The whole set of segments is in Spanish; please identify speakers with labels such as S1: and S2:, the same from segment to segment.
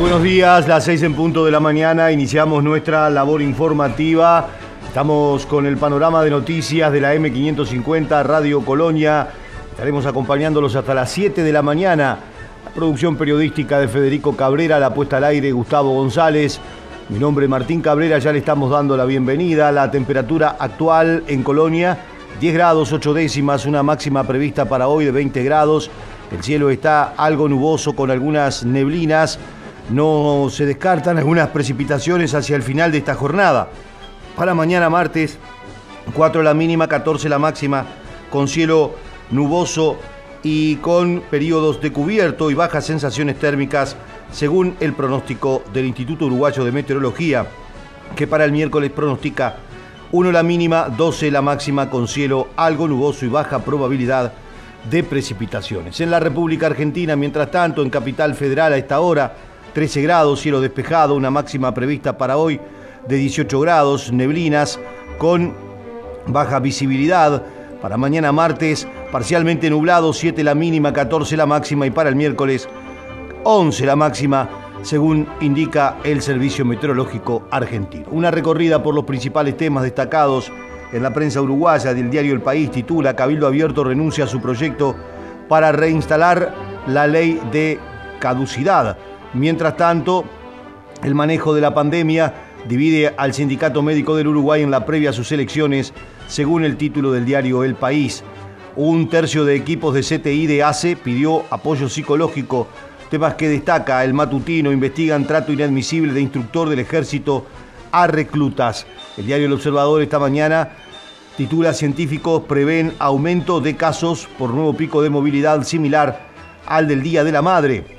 S1: Buenos días, las seis en punto de la mañana, iniciamos nuestra labor informativa. Estamos con el panorama de noticias de la M550 Radio Colonia. Estaremos acompañándolos hasta las 7 de la mañana. La producción periodística de Federico Cabrera, la puesta al aire Gustavo González. Mi nombre es Martín Cabrera, ya le estamos dando la bienvenida. La temperatura actual en Colonia, 10 grados 8 décimas, una máxima prevista para hoy de 20 grados. El cielo está algo nuboso con algunas neblinas. No se descartan algunas precipitaciones hacia el final de esta jornada. Para mañana martes, 4 la mínima, 14 la máxima, con cielo nuboso y con periodos de cubierto y bajas sensaciones térmicas, según el pronóstico del Instituto Uruguayo de Meteorología, que para el miércoles pronostica 1 la mínima, 12 la máxima, con cielo algo nuboso y baja probabilidad de precipitaciones. En la República Argentina, mientras tanto, en Capital Federal a esta hora, 13 grados, cielo despejado, una máxima prevista para hoy de 18 grados, neblinas con baja visibilidad. Para mañana martes, parcialmente nublado, 7 la mínima, 14 la máxima y para el miércoles 11 la máxima, según indica el Servicio Meteorológico Argentino. Una recorrida por los principales temas destacados en la prensa uruguaya del diario El País titula Cabildo Abierto renuncia a su proyecto para reinstalar la ley de caducidad. Mientras tanto, el manejo de la pandemia divide al Sindicato Médico del Uruguay en la previa a sus elecciones, según el título del diario El País. Un tercio de equipos de CTI de ACE pidió apoyo psicológico. Temas que destaca el matutino investigan trato inadmisible de instructor del ejército a reclutas. El diario El Observador esta mañana titula Científicos prevén aumento de casos por nuevo pico de movilidad similar al del Día de la Madre.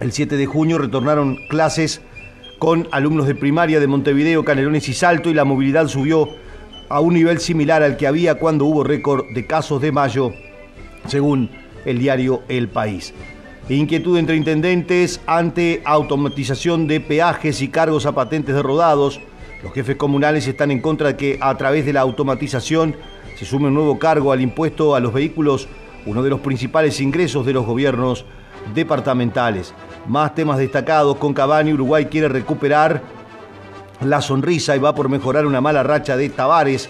S1: El 7 de junio retornaron clases con alumnos de primaria de Montevideo, Canelones y Salto y la movilidad subió a un nivel similar al que había cuando hubo récord de casos de mayo, según el diario El País. Inquietud entre intendentes ante automatización de peajes y cargos a patentes de rodados. Los jefes comunales están en contra de que a través de la automatización se sume un nuevo cargo al impuesto a los vehículos, uno de los principales ingresos de los gobiernos departamentales. Más temas destacados con Cavani, Uruguay quiere recuperar la sonrisa y va por mejorar una mala racha de Tavares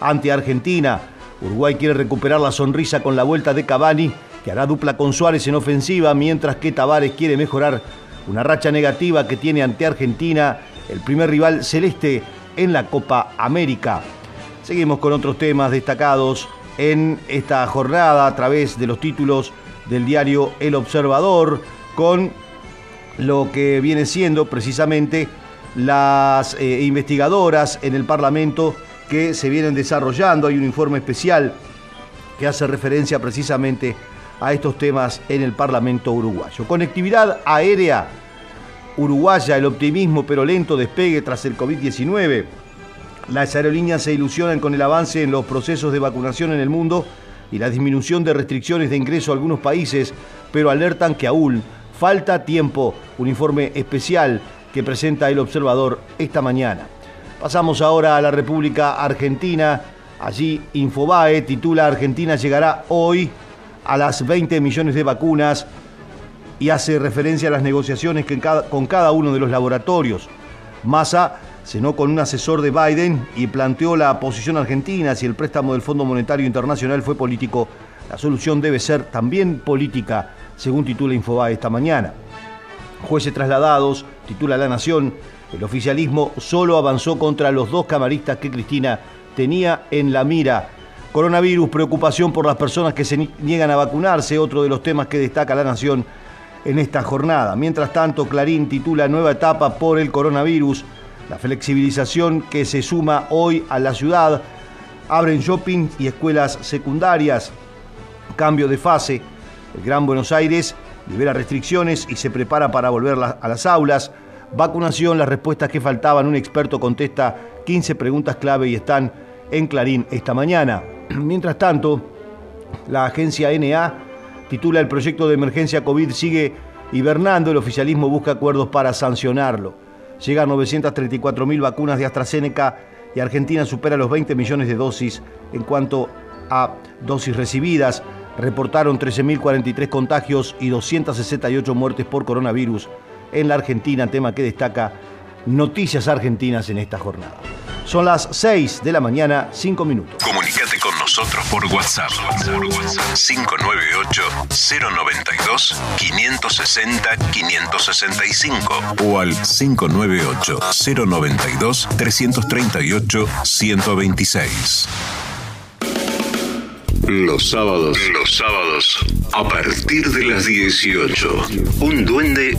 S1: ante Argentina. Uruguay quiere recuperar la sonrisa con la vuelta de Cavani, que hará dupla con Suárez en ofensiva, mientras que Tavares quiere mejorar una racha negativa que tiene ante Argentina, el primer rival celeste en la Copa América. Seguimos con otros temas destacados en esta jornada a través de los títulos del diario El Observador, con lo que viene siendo precisamente las eh, investigadoras en el Parlamento que se vienen desarrollando. Hay un informe especial que hace referencia precisamente a estos temas en el Parlamento uruguayo. Conectividad aérea uruguaya, el optimismo pero lento despegue tras el COVID-19. Las aerolíneas se ilusionan con el avance en los procesos de vacunación en el mundo y la disminución de restricciones de ingreso a algunos países, pero alertan que aún falta tiempo. Un informe especial que presenta el observador esta mañana. Pasamos ahora a la República Argentina. Allí Infobae titula Argentina llegará hoy a las 20 millones de vacunas y hace referencia a las negociaciones con cada uno de los laboratorios. Massa cenó con un asesor de Biden y planteó la posición argentina si el préstamo del Fondo Monetario Internacional fue político. La solución debe ser también política, según titula Infobae esta mañana. Jueces trasladados, titula La Nación, el oficialismo solo avanzó contra los dos camaristas que Cristina tenía en la mira. Coronavirus, preocupación por las personas que se niegan a vacunarse, otro de los temas que destaca La Nación en esta jornada. Mientras tanto, Clarín titula Nueva etapa por el coronavirus. La flexibilización que se suma hoy a la ciudad. Abren shopping y escuelas secundarias. Cambio de fase. El Gran Buenos Aires libera restricciones y se prepara para volver a las aulas. Vacunación, las respuestas que faltaban. Un experto contesta 15 preguntas clave y están en Clarín esta mañana. Mientras tanto, la agencia NA titula el proyecto de emergencia COVID sigue hibernando. El oficialismo busca acuerdos para sancionarlo. Llegan 934.000 vacunas de AstraZeneca y Argentina supera los 20 millones de dosis en cuanto a dosis recibidas. Reportaron 13.043 contagios y 268 muertes por coronavirus en la Argentina, tema que destaca Noticias Argentinas en esta jornada. Son las 6 de la mañana, 5 minutos.
S2: Comunicate con nosotros por WhatsApp. 598-092-560-565 o al 598-092-338-126. Los sábados, los sábados, a partir de las 18, un duende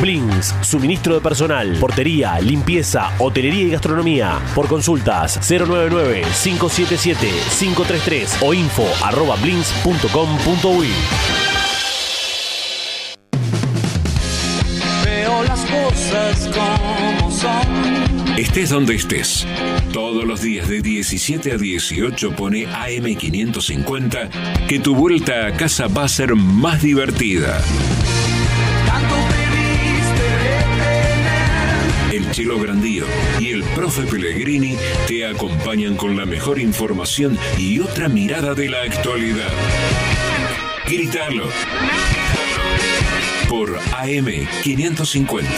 S3: Blins, suministro de personal, portería, limpieza, hotelería y gastronomía. Por consultas 099-577-533 o info arroba blins.com.uy.
S4: Veo las cosas como son.
S2: Estés donde estés. Todos los días de 17 a 18 pone AM550 que tu vuelta a casa va a ser más divertida. Chelo Grandío y el Profe Pellegrini te acompañan con la mejor información y otra mirada de la actualidad. Gritalo. Por AM550.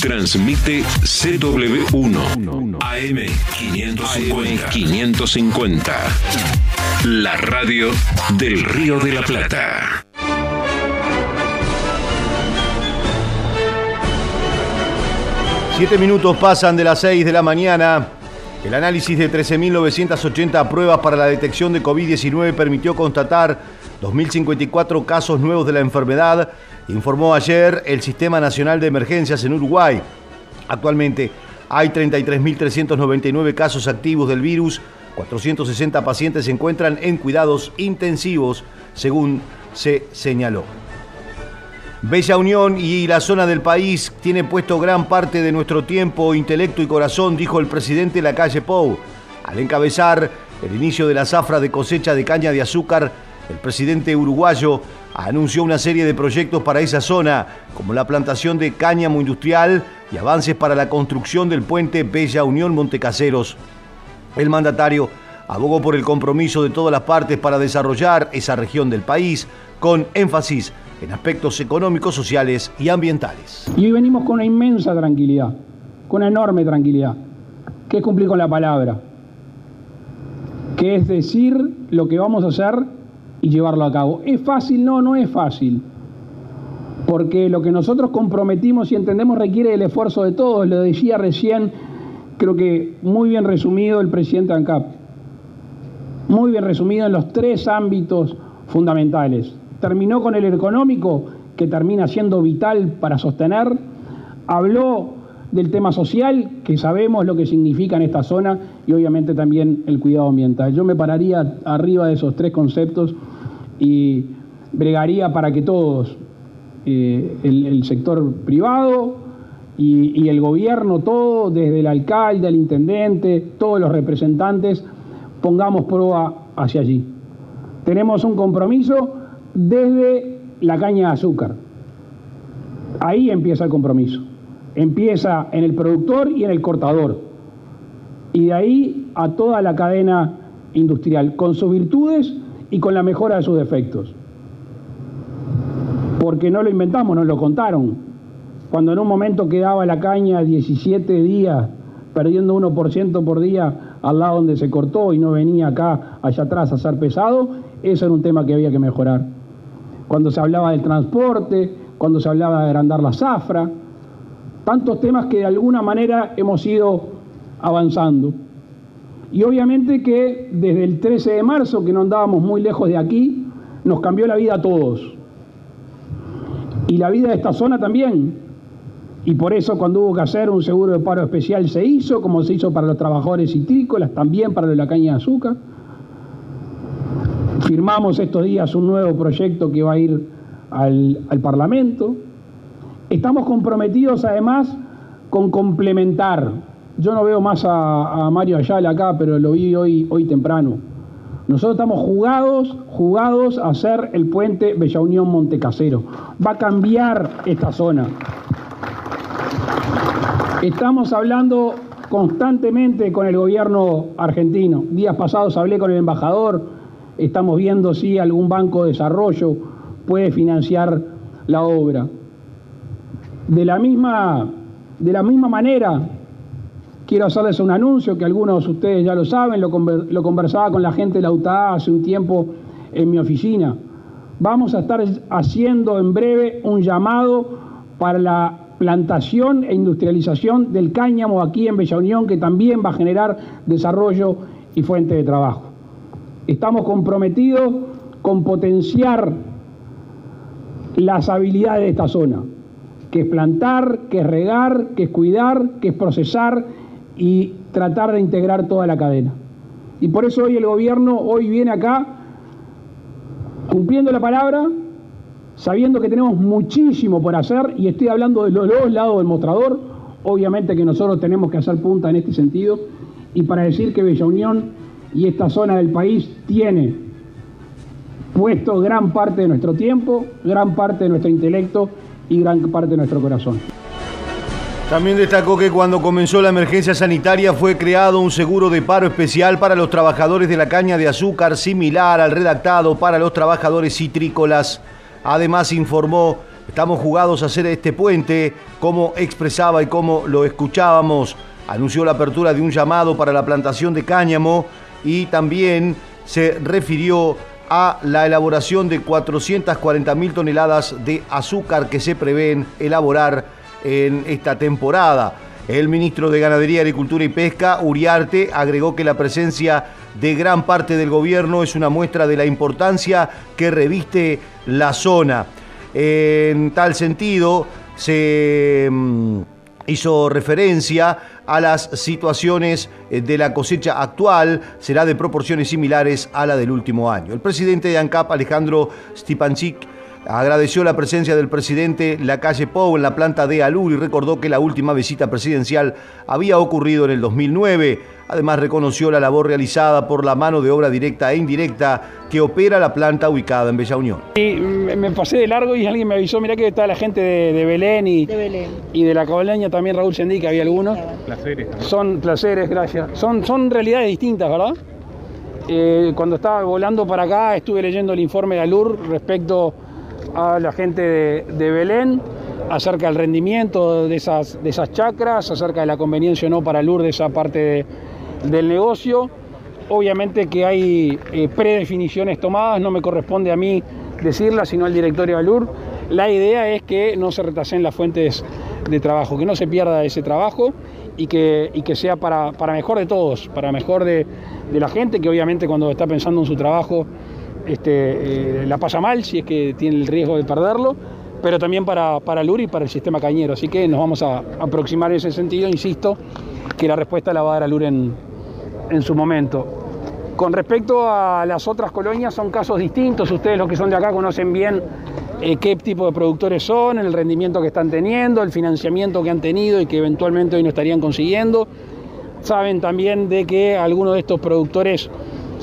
S2: Transmite CW1 AM550. 550. La radio del Río de la Plata.
S1: Siete minutos pasan de las 6 de la mañana. El análisis de 13.980 pruebas para la detección de COVID-19 permitió constatar 2.054 casos nuevos de la enfermedad, informó ayer el Sistema Nacional de Emergencias en Uruguay. Actualmente hay 33.399 casos activos del virus, 460 pacientes se encuentran en cuidados intensivos, según se señaló. Bella Unión y la zona del país tiene puesto gran parte de nuestro tiempo, intelecto y corazón, dijo el presidente de la calle Pou. Al encabezar el inicio de la zafra de cosecha de caña de azúcar, el presidente uruguayo anunció una serie de proyectos para esa zona, como la plantación de cáñamo industrial y avances para la construcción del puente Bella Unión Montecaseros. El mandatario abogó por el compromiso de todas las partes para desarrollar esa región del país, con énfasis en aspectos económicos, sociales y ambientales.
S5: Y hoy venimos con una inmensa tranquilidad, con una enorme tranquilidad, que es cumplir con la palabra, que es decir lo que vamos a hacer y llevarlo a cabo. ¿Es fácil? No, no es fácil. Porque lo que nosotros comprometimos y entendemos requiere el esfuerzo de todos. Lo decía recién, creo que muy bien resumido el presidente ANCAP. Muy bien resumido en los tres ámbitos fundamentales. Terminó con el económico, que termina siendo vital para sostener. Habló del tema social, que sabemos lo que significa en esta zona, y obviamente también el cuidado ambiental. Yo me pararía arriba de esos tres conceptos y bregaría para que todos, eh, el, sector privado y el gobierno, todo, desde el alcalde, el intendente, todos los representantes, pongamos prueba hacia allí. Tenemos un compromiso desde la caña de azúcar. Ahí empieza el compromiso. Empieza en el productor y en el cortador. Y de ahí a toda la cadena industrial, con sus virtudes y con la mejora de sus defectos. Porque no lo inventamos, nos lo contaron. Cuando en un momento quedaba la caña 17 días, perdiendo 1% por día al lado donde se cortó y no venía acá, allá atrás a ser pesado, eso era un tema que había que mejorar. Cuando se hablaba del transporte, cuando se hablaba de agrandar la zafra, tantos temas que de alguna manera hemos ido avanzando. Y obviamente que desde el 13 de marzo, que no andábamos muy lejos de aquí, nos cambió la vida a todos. Y la vida de esta zona también. Y por eso cuando hubo que hacer un seguro de paro especial se hizo, como se hizo para los trabajadores citrícolas, también para la caña de azúcar. Firmamos estos días un nuevo proyecto que va a ir al, al Parlamento. Estamos comprometidos además con complementar yo no veo más a, Mario Ayala acá, pero lo vi hoy, hoy temprano. Nosotros estamos jugados, jugados a hacer el puente Bella Unión Montecasero. Va a cambiar esta zona. Estamos hablando constantemente con el gobierno argentino. Días pasados hablé con el embajador. Estamos viendo si algún banco de desarrollo puede financiar la obra. De la misma, de la misma manera, quiero hacerles un anuncio que algunos de ustedes ya lo saben, lo, lo conversaba con la gente de la UTA hace un tiempo en mi oficina. Vamos a estar haciendo en breve un llamado para la plantación e industrialización del cáñamo aquí en Bella Unión, que también va a generar desarrollo y fuente de trabajo. Estamos comprometidos con potenciar las habilidades de esta zona, que es plantar, que es regar, que es cuidar, que es procesar y tratar de integrar toda la cadena. Y por eso hoy el gobierno hoy viene acá cumpliendo la palabra, sabiendo que tenemos muchísimo por hacer y estoy hablando de los dos lados del mostrador, obviamente que nosotros tenemos que hacer punta en este sentido y para decir que Bella Unión y esta zona del país tiene puesto gran parte de nuestro tiempo, gran parte de nuestro intelecto y gran parte de nuestro corazón.
S1: También destacó que cuando comenzó la emergencia sanitaria fue creado un seguro de paro especial para los trabajadores de la caña de azúcar similar al redactado para los trabajadores citrícolas. Además informó, estamos jugados a hacer este puente, como expresaba y como lo escuchábamos. Anunció la apertura de un llamado para la plantación de cáñamo y también se refirió a la elaboración de 440 mil toneladas de azúcar que se prevén elaborar en esta temporada. El ministro de Ganadería, Agricultura y Pesca, Uriarte, agregó que la presencia de gran parte del gobierno es una muestra de la importancia que reviste la zona. En tal sentido, se mm, hizo referencia a las situaciones eh, de la cosecha actual, será de proporciones similares a la del último año. El presidente de ANCAP, Alejandro Stipanchik, agradeció la presencia del presidente Lacalle Pou en la planta de Alur y recordó que la última visita presidencial había ocurrido en el 2009. Además reconoció la labor realizada por la mano de obra directa e indirecta que opera la planta ubicada en Bella Unión.
S5: Y me pasé de largo y alguien me avisó, mirá que está la gente de, de Belén y
S6: De Belén.
S5: y de la Caboleña también Raúl Sendí, que había algunos. Son placeres, gracias. Son, son realidades distintas, ¿verdad? Eh, cuando estaba volando para acá estuve leyendo el informe de Alur respecto a la gente de, Belén, acerca del rendimiento de esas, de esas chacras, acerca de la conveniencia o no para Alur de esa parte de- del negocio. Obviamente que hay eh, predefiniciones tomadas, no me corresponde a mí decirlas, sino al directorio de Alur. La idea es que no se retasen las fuentes de trabajo, que no se pierda ese trabajo y que, y que sea para, para mejor de todos, para mejor de, de la gente que obviamente cuando está pensando en su trabajo este, eh, la pasa mal si es que tiene el riesgo de perderlo, pero también para, para Lur y para el sistema cañero. Así que nos vamos a aproximar en ese sentido, insisto, que la respuesta la va a dar a Lur en, su momento. Con respecto a las otras colonias, son casos distintos. Ustedes, los que son de acá, conocen bien eh, qué tipo de productores son, el rendimiento que están teniendo, el financiamiento que han tenido y que eventualmente hoy no estarían consiguiendo. Saben también de que algunos de estos productores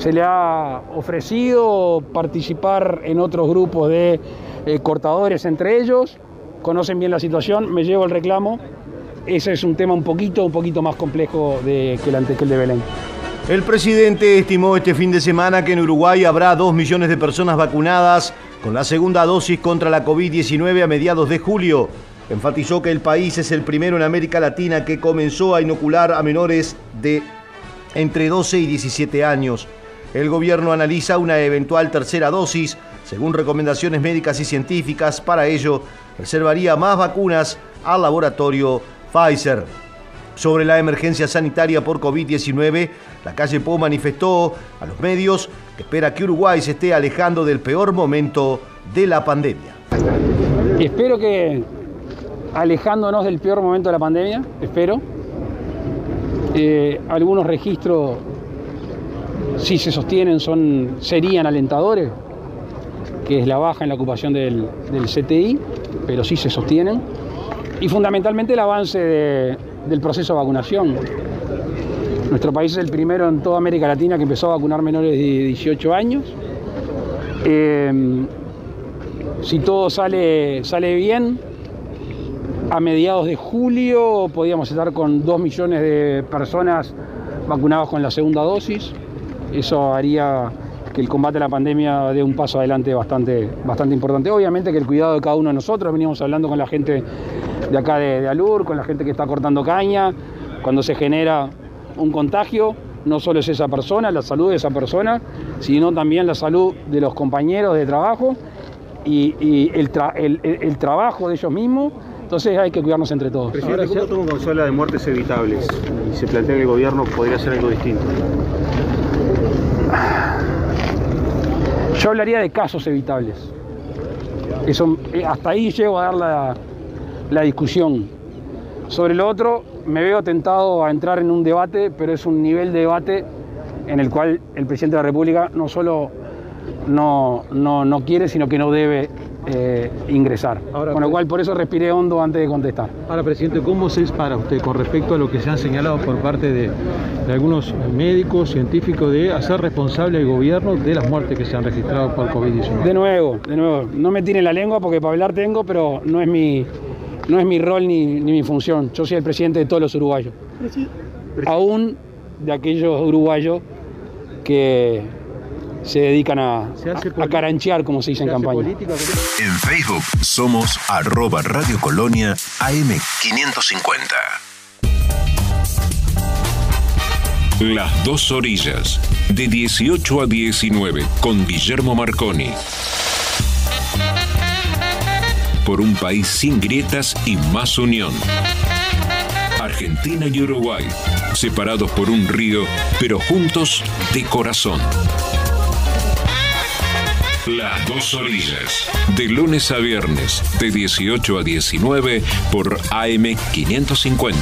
S5: se le ha ofrecido participar en otros grupos de eh, cortadores entre ellos. Conocen bien la situación, me llevo el reclamo. Ese es un tema un poquito, un poquito más complejo que, el, ante- que el de Belén.
S1: El presidente estimó este fin de semana que en Uruguay habrá 2 millones de personas vacunadas con la segunda dosis contra la COVID-19 a mediados de julio. Enfatizó que el país es el primero en América Latina que comenzó a inocular a menores de entre 12 y 17 años. El gobierno analiza una eventual tercera dosis, según recomendaciones médicas y científicas. Para ello, reservaría más vacunas al laboratorio Pfizer. Sobre la emergencia sanitaria por COVID-19, la calle Po manifestó a los medios que espera que Uruguay se esté alejando del peor momento de la pandemia.
S5: Espero que alejándonos del peor momento de la pandemia, espero. Eh, algunos registros, si se sostienen, son, serían alentadores, que es la baja en la ocupación del, del CTI, pero sí se sostienen. Y fundamentalmente el avance de, del proceso de vacunación. Nuestro país es el primero en toda América Latina que empezó a vacunar menores de 18 años. Eh, si todo sale, sale bien, a mediados de julio podíamos estar con 2 millones de personas vacunadas con la segunda dosis. Eso haría que el combate a la pandemia dé un paso adelante bastante, bastante importante. Obviamente que el cuidado de cada uno de nosotros, veníamos hablando con la gente de acá de, de Alur, con la gente que está cortando caña, cuando se genera un contagio, no solo es esa persona, la salud de esa persona, sino también la salud de los compañeros de trabajo y, y el, tra- el- el- el trabajo de ellos mismos. Entonces hay que cuidarnos entre todos.
S6: Presidente, ¿cómo toma habla de muertes evitables y se plantea que el gobierno podría hacer algo distinto?
S5: Yo hablaría de casos evitables. Eso, eh, hasta ahí llego a dar la, la discusión. Sobre lo otro, me veo tentado a entrar en un debate, pero es un nivel de debate en el cual el presidente de la República no solo no, no, no quiere, sino que no debe eh, ingresar.
S6: Ahora,
S5: Con lo cual, por eso respiré hondo antes de contestar.
S6: Ahora, presidente, ¿cómo se es para usted con respecto a lo que se han señalado por parte de, de algunos médicos, científicos, de hacer responsable al gobierno de las muertes que se han registrado por COVID-19?
S5: De nuevo, de nuevo, no me tiren la lengua porque para hablar tengo, pero no es mi, no es mi rol ni, ni mi función. Yo soy el presidente de todos los uruguayos. Aún de aquellos uruguayos que se dedican a,
S6: Se
S5: a- a caranchear, como se dice en
S6: ¿Se hace
S5: campaña.
S6: política
S2: En Facebook somos arroba Radio Colonia AM550. Las dos orillas, de 18 a 19, con Guillermo Marconi. Por un país sin grietas y más unión. Argentina y Uruguay, separados por un río, pero juntos de corazón. Las dos orillas. De lunes a viernes, de 18 a 19 por AM550.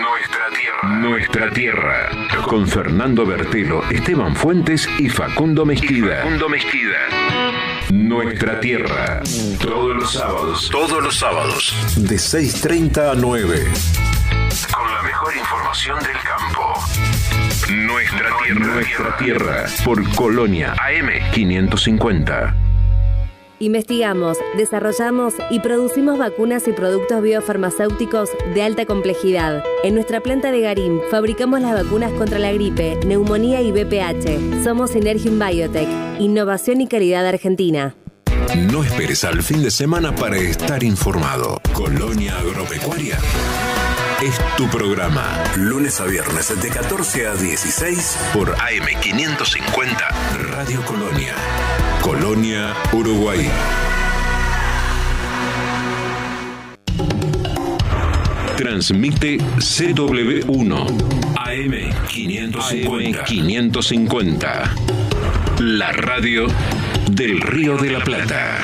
S2: Nuestra tierra. Nuestra tierra. Con Fernando Bertelo, Esteban Fuentes y Facundo Mezquida. Facundo Mezquida. Nuestra tierra. Todos los sábados. Todos los sábados. De 6.30 a 9. Información del campo. Nuestra tierra. Nuestra tierra. Por Colonia. AM550.
S7: Investigamos, desarrollamos y producimos vacunas y productos biofarmacéuticos de alta complejidad. En nuestra planta de Garín fabricamos las vacunas contra la gripe, neumonía y VPH. Somos Synergium Biotech, innovación y calidad argentina.
S2: No esperes al fin de semana para estar informado. Colonia Agropecuaria es tu programa. Lunes a viernes de 14 a 16 por AM550 Radio Colonia. Colonia, Uruguay. Transmite CW1 AM550. 550. La radio del Río de la Plata.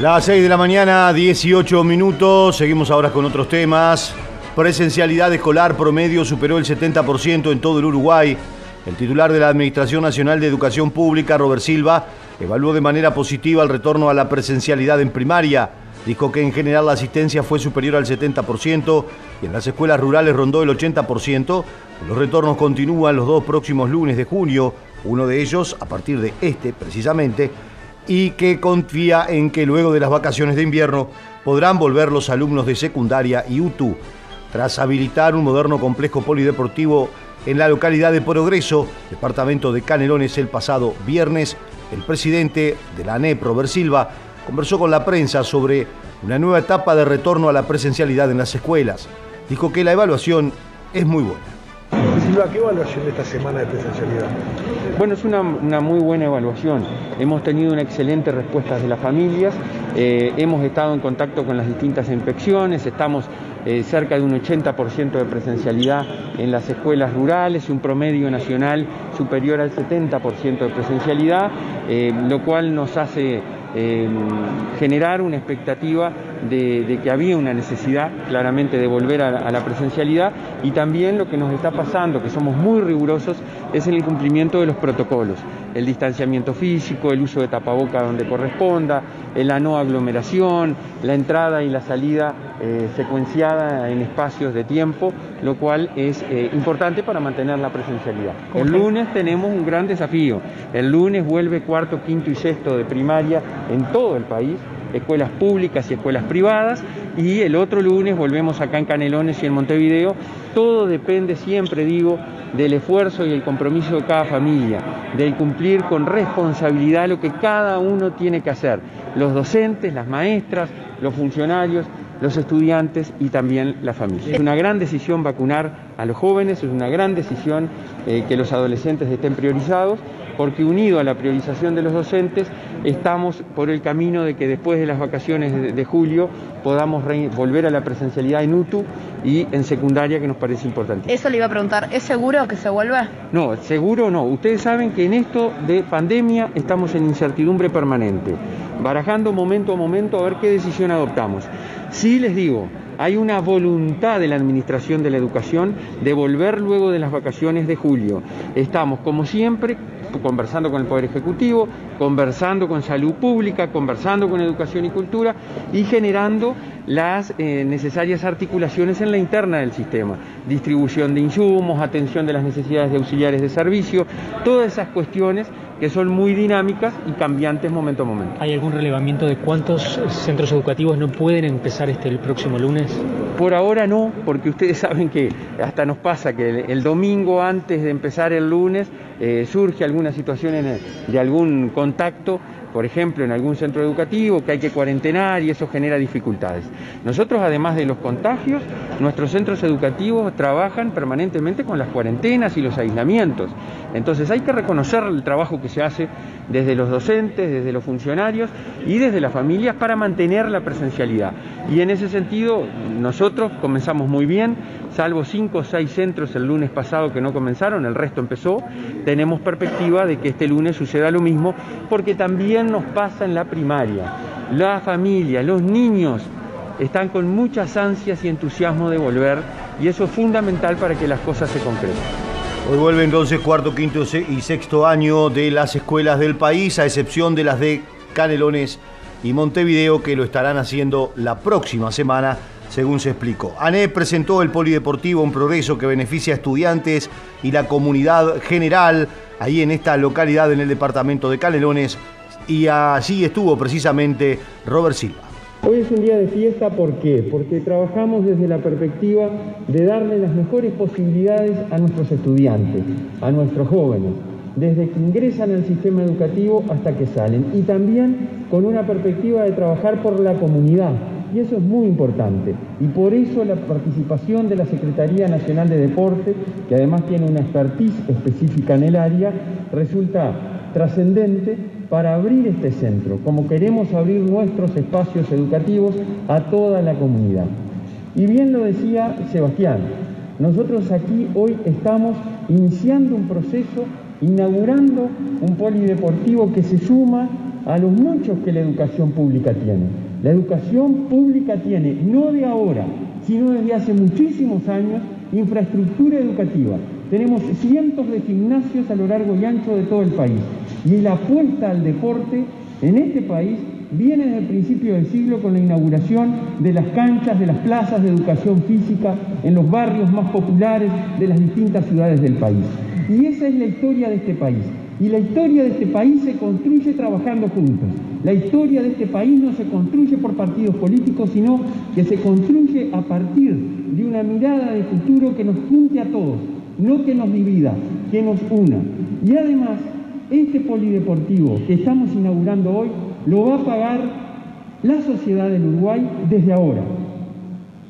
S1: Las 6 de la mañana, 18 minutos. Seguimos ahora con otros temas. Presencialidad escolar promedio superó el 70% en todo el Uruguay. El titular de la Administración Nacional de Educación Pública, Robert Silva, evaluó de manera positiva el retorno a la presencialidad en primaria. Dijo que en general la asistencia fue superior al 70% y en las escuelas rurales rondó el 80%. Los retornos continúan los dos próximos lunes de junio, uno de ellos a partir de este precisamente, y que confía en que luego de las vacaciones de invierno podrán volver los alumnos de secundaria y UTU. Tras habilitar un moderno complejo polideportivo en la localidad de Progreso, departamento de Canelones, el pasado viernes, el presidente de la ANEP, Robert Silva, conversó con la prensa sobre una nueva etapa de retorno a la presencialidad en las escuelas. Dijo que la evaluación es muy buena.
S8: Silva, ¿qué evaluación de esta semana de presencialidad?
S9: Bueno, es una, muy buena evaluación. Hemos tenido una excelente respuesta de las familias, eh, hemos estado en contacto con las distintas inspecciones, estamos eh, cerca de un 80% de presencialidad en las escuelas rurales un promedio nacional superior al 70% de presencialidad, eh, lo cual nos hace eh, generar una expectativa de, de que había una necesidad claramente de volver a, a la presencialidad y también lo que nos está pasando, que somos muy rigurosos es en el cumplimiento de los protocolos, el distanciamiento físico, el uso de tapaboca donde corresponda, la no aglomeración, la entrada y la salida eh, secuenciada en espacios de tiempo, lo cual es eh, importante para mantener la presencialidad. El lunes tenemos un gran desafío. El lunes vuelve cuarto, quinto y sexto de primaria en todo el país escuelas públicas y escuelas privadas, y el otro lunes volvemos acá en Canelones y en Montevideo. Todo depende, siempre digo, del esfuerzo y el compromiso de cada familia, del cumplir con responsabilidad lo que cada uno tiene que hacer, los docentes, las maestras, los funcionarios, los estudiantes y también la familia. Es una gran decisión vacunar a los jóvenes, es una gran decisión eh, que los adolescentes estén priorizados porque unido a la priorización de los docentes estamos por el camino de que después de las vacaciones de, de julio podamos volver a la presencialidad en UTU y en secundaria que nos parece importante.
S10: Eso le iba a preguntar, ¿es seguro que se vuelva?
S9: No, seguro no. Ustedes saben que en esto de pandemia estamos en incertidumbre permanente, barajando momento a momento a ver qué decisión adoptamos. Sí les digo, hay una voluntad de la Administración de la Educación de volver luego de las vacaciones de julio. Estamos, como siempre, conversando con el Poder Ejecutivo, conversando con Salud Pública, conversando con Educación y Cultura y generando las eh, necesarias articulaciones en la interna del sistema. Distribución de insumos, atención de las necesidades de auxiliares de servicio, todas esas cuestiones que son muy dinámicas y cambiantes momento a momento.
S11: ¿Hay algún relevamiento de cuántos centros educativos no pueden empezar este el próximo lunes?
S9: Por ahora no, porque ustedes saben que hasta nos pasa que el, el domingo antes de empezar el lunes eh, surge alguna situación en el, de algún contacto por ejemplo, en algún centro educativo que hay que cuarentenar y eso genera dificultades. Nosotros, además de los contagios, nuestros centros educativos trabajan permanentemente con las cuarentenas y los aislamientos. Entonces hay que reconocer el trabajo que se hace desde los docentes, desde los funcionarios y desde las familias para mantener la presencialidad. Y en ese sentido, nosotros comenzamos muy bien, salvo cinco o seis centros el lunes pasado que no comenzaron, el resto empezó, tenemos perspectiva de que este lunes suceda lo mismo, porque también nos pasa en la primaria. La familia, los niños están con muchas ansias y entusiasmo de volver y eso es fundamental para que las cosas se concreten.
S1: Hoy vuelve entonces cuarto, quinto y sexto año de las escuelas del país, a excepción de las de Canelones y Montevideo, que lo estarán haciendo la próxima semana según se explicó. ANE presentó el Polideportivo un progreso que beneficia a estudiantes y la comunidad general, ahí en esta localidad en el departamento de Canelones, y allí estuvo precisamente Robert Silva.
S9: Hoy es un día de fiesta, ¿por qué? Porque trabajamos desde la perspectiva de darle las mejores posibilidades a nuestros estudiantes, a nuestros jóvenes, desde que ingresan al sistema educativo hasta que salen, y también con una perspectiva de trabajar por la comunidad, y eso es muy importante. Y por eso la participación de la Secretaría Nacional de Deporte, que además tiene una expertise específica en el área, resulta trascendente para abrir este centro, como queremos abrir nuestros espacios educativos a toda la comunidad. Y bien lo decía Sebastián, nosotros aquí hoy estamos iniciando un proceso, inaugurando un polideportivo que se suma a los muchos que la educación pública tiene. La educación pública tiene, no de ahora, sino desde hace muchísimos años, infraestructura educativa. Tenemos cientos de gimnasios a lo largo y ancho de todo el país. Y la apuesta al deporte en este país viene desde el principio del siglo con la inauguración de las canchas, de las plazas de educación física en los barrios más populares de las distintas ciudades del país. Y esa es la historia de este país. Y la historia de este país se construye trabajando juntos. La historia de este país no se construye por partidos políticos, sino que se construye a partir de una mirada de futuro que nos junte a todos, no que nos divida, que nos una. Y además, este polideportivo que estamos inaugurando hoy lo va a pagar la sociedad del Uruguay desde ahora.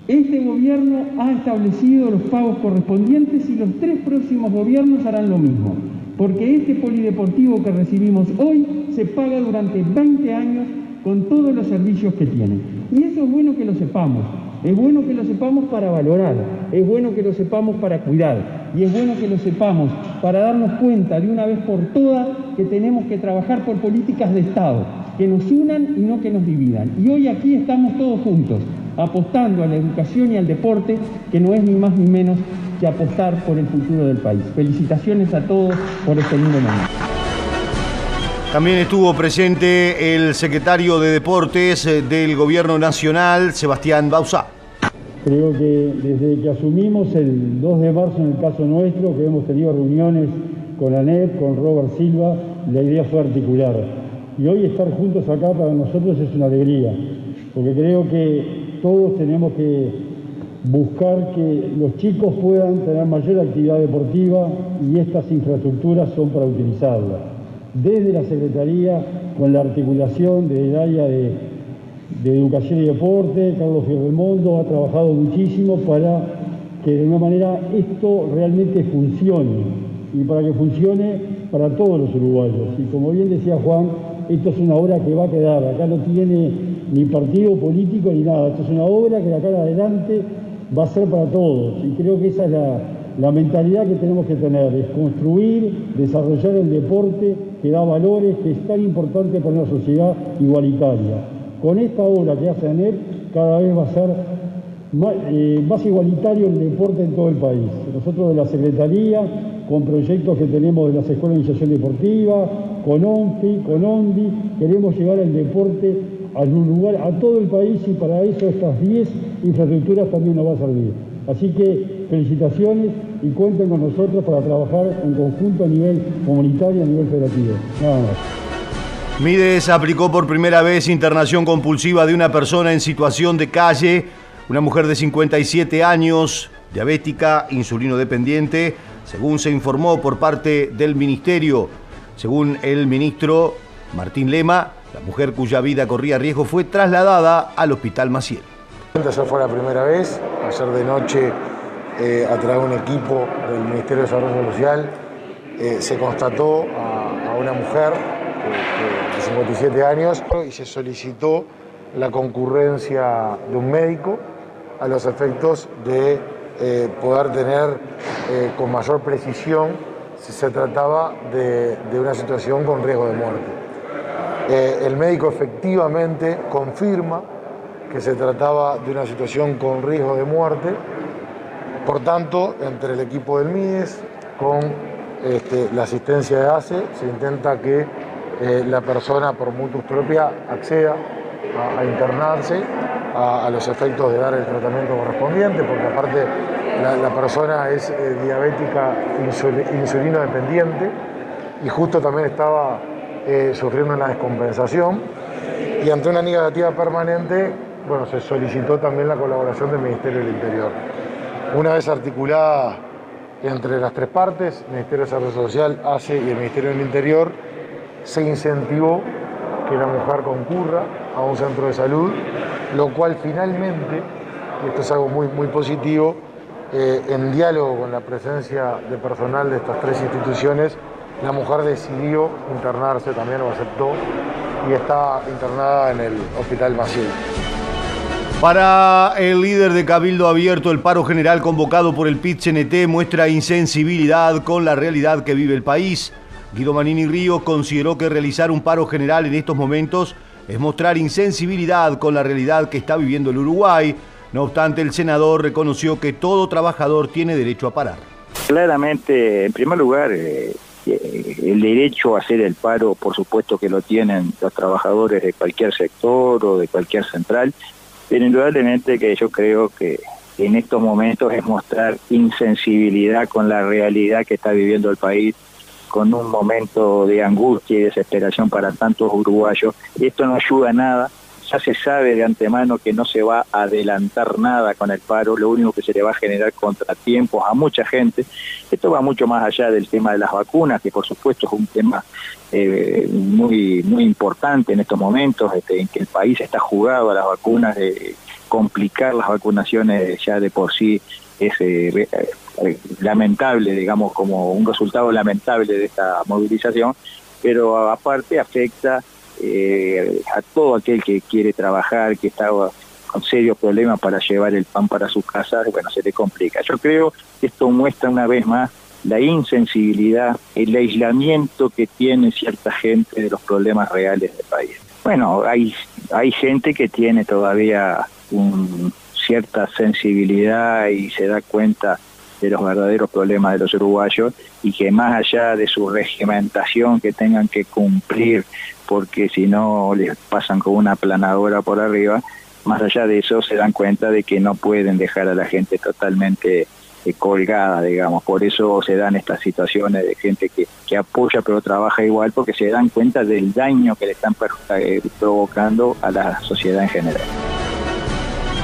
S9: Este gobierno ha establecido los pagos correspondientes y los tres próximos gobiernos harán lo mismo porque este polideportivo que recibimos hoy se paga durante 20 años con todos los servicios que tiene. Y eso es bueno que lo sepamos, es bueno que lo sepamos para valorar, es bueno que lo sepamos para cuidar y es bueno que lo sepamos para darnos cuenta de una vez por todas que tenemos que trabajar por políticas de Estado, que nos unan y no que nos dividan. Y hoy aquí estamos todos juntos, apostando a la educación y al deporte, que no es ni más ni menos
S12: y apostar por el futuro del país. Felicitaciones a todos por este lindo momento.
S1: También estuvo presente el secretario de Deportes eh, del Gobierno Nacional, Sebastián Bausá.
S13: Creo que desde que asumimos el 2 de marzo en el caso nuestro, que hemos tenido reuniones con ANEP, con Robert Silva, la idea fue articular. Y hoy estar juntos acá para nosotros es una alegría, porque creo que todos tenemos que buscar que los chicos puedan tener mayor actividad deportiva y estas infraestructuras son para utilizarlas. Desde la Secretaría, con la articulación del área de, Educación y Deporte, Carlos Fierremondo ha trabajado muchísimo para que de una manera esto realmente funcione y para que funcione para todos los uruguayos. Y como bien decía Juan, esto es una obra que va a quedar, acá no tiene ni partido político ni nada, esto es una obra que de acá adelante va a ser para todos y creo que esa es la, mentalidad que tenemos que tener, es construir, desarrollar el deporte que da valores, que es tan importante para una sociedad igualitaria. Con esta obra que hace ANEP, cada vez va a ser más, eh, más igualitario el deporte en todo el país. Nosotros de la Secretaría, con proyectos que tenemos de las escuelas de iniciación deportiva, con ONFI, con ONDI, queremos llevar el deporte a un lugar, a todo el país y para eso estas 10 infraestructuras también nos va a servir. Así que felicitaciones y cuenten con nosotros para trabajar en conjunto a nivel comunitario, a nivel federativo. Nada más.
S1: Mides aplicó por primera vez internación compulsiva de una persona en situación de calle, una mujer de 57 años, diabética, insulino dependiente, según se informó por parte del ministerio. Según el ministro Martín Lema, la mujer cuya vida corría riesgo fue trasladada al hospital Maciel.
S8: Esa fue la primera vez, ayer de noche eh, a través de un equipo del Ministerio de Desarrollo Social eh, se constató a, una mujer de 57 años y se solicitó la concurrencia de un médico a los efectos de eh, poder tener con mayor precisión si se trataba de una situación con riesgo de muerte. Eh, el médico efectivamente confirma que se trataba de una situación con riesgo de muerte, por tanto, entre el equipo del MIDES con este, la asistencia de ACE se intenta que eh, la persona por mutua propia acceda a, internarse a, los efectos de dar el tratamiento correspondiente, porque aparte la, la persona es eh, diabética insul, insulino dependiente y justo también estaba eh, sufriendo una descompensación y ante una negativa permanente, bueno, se solicitó también la colaboración del Ministerio del Interior. Una vez articulada entre las tres partes, Ministerio de Desarrollo Social, ACE y el Ministerio del Interior, se incentivó que la mujer concurra a un centro de salud, lo cual finalmente, y esto es algo muy, muy positivo, eh, en diálogo con la presencia de personal de estas tres instituciones, la mujer decidió internarse, también lo aceptó, y está internada en el Hospital Maciel.
S1: Para el líder de Cabildo Abierto, el paro general convocado por el PIT-CNT muestra insensibilidad con la realidad que vive el país. Guido Manini Ríos consideró que realizar un paro general en estos momentos es mostrar insensibilidad con la realidad que está viviendo el Uruguay. No obstante, el senador reconoció que todo trabajador tiene derecho a parar.
S14: Claramente, en primer lugar, eh, el derecho a hacer el paro, por supuesto que lo tienen los trabajadores de cualquier sector o de cualquier central, pero indudablemente que yo creo que en estos momentos es mostrar insensibilidad con la realidad que está viviendo el país, con un momento de angustia y desesperación para tantos uruguayos. Esto no ayuda a nada, ya se sabe de antemano que no se va a adelantar nada con el paro, lo único que se le va a generar contratiempos a mucha gente. Esto va mucho más allá del tema de las vacunas, que por supuesto es un tema eh, muy muy importante en estos momentos, este, en que el país está jugado a las vacunas, complicar las vacunaciones ya de por sí es eh, eh, lamentable, digamos, como un resultado lamentable de esta movilización, pero aparte afecta eh, a todo aquel que quiere trabajar, que está con serios problemas para llevar el pan para su casa, bueno, se le complica. Yo creo que esto muestra una vez más la insensibilidad, el aislamiento que tiene cierta gente de los problemas reales del país. Bueno, hay, hay gente que tiene todavía un, cierta sensibilidad y se da cuenta de los verdaderos problemas de los uruguayos y que más allá de su regimentación que tengan que cumplir porque si no les pasan con una planadora por arriba, más allá de eso se dan cuenta de que no pueden dejar a la gente totalmente eh, colgada, digamos. Por eso se dan estas situaciones de gente que, que apoya pero trabaja igual porque se dan cuenta del daño que le están eh, provocando a la sociedad en general.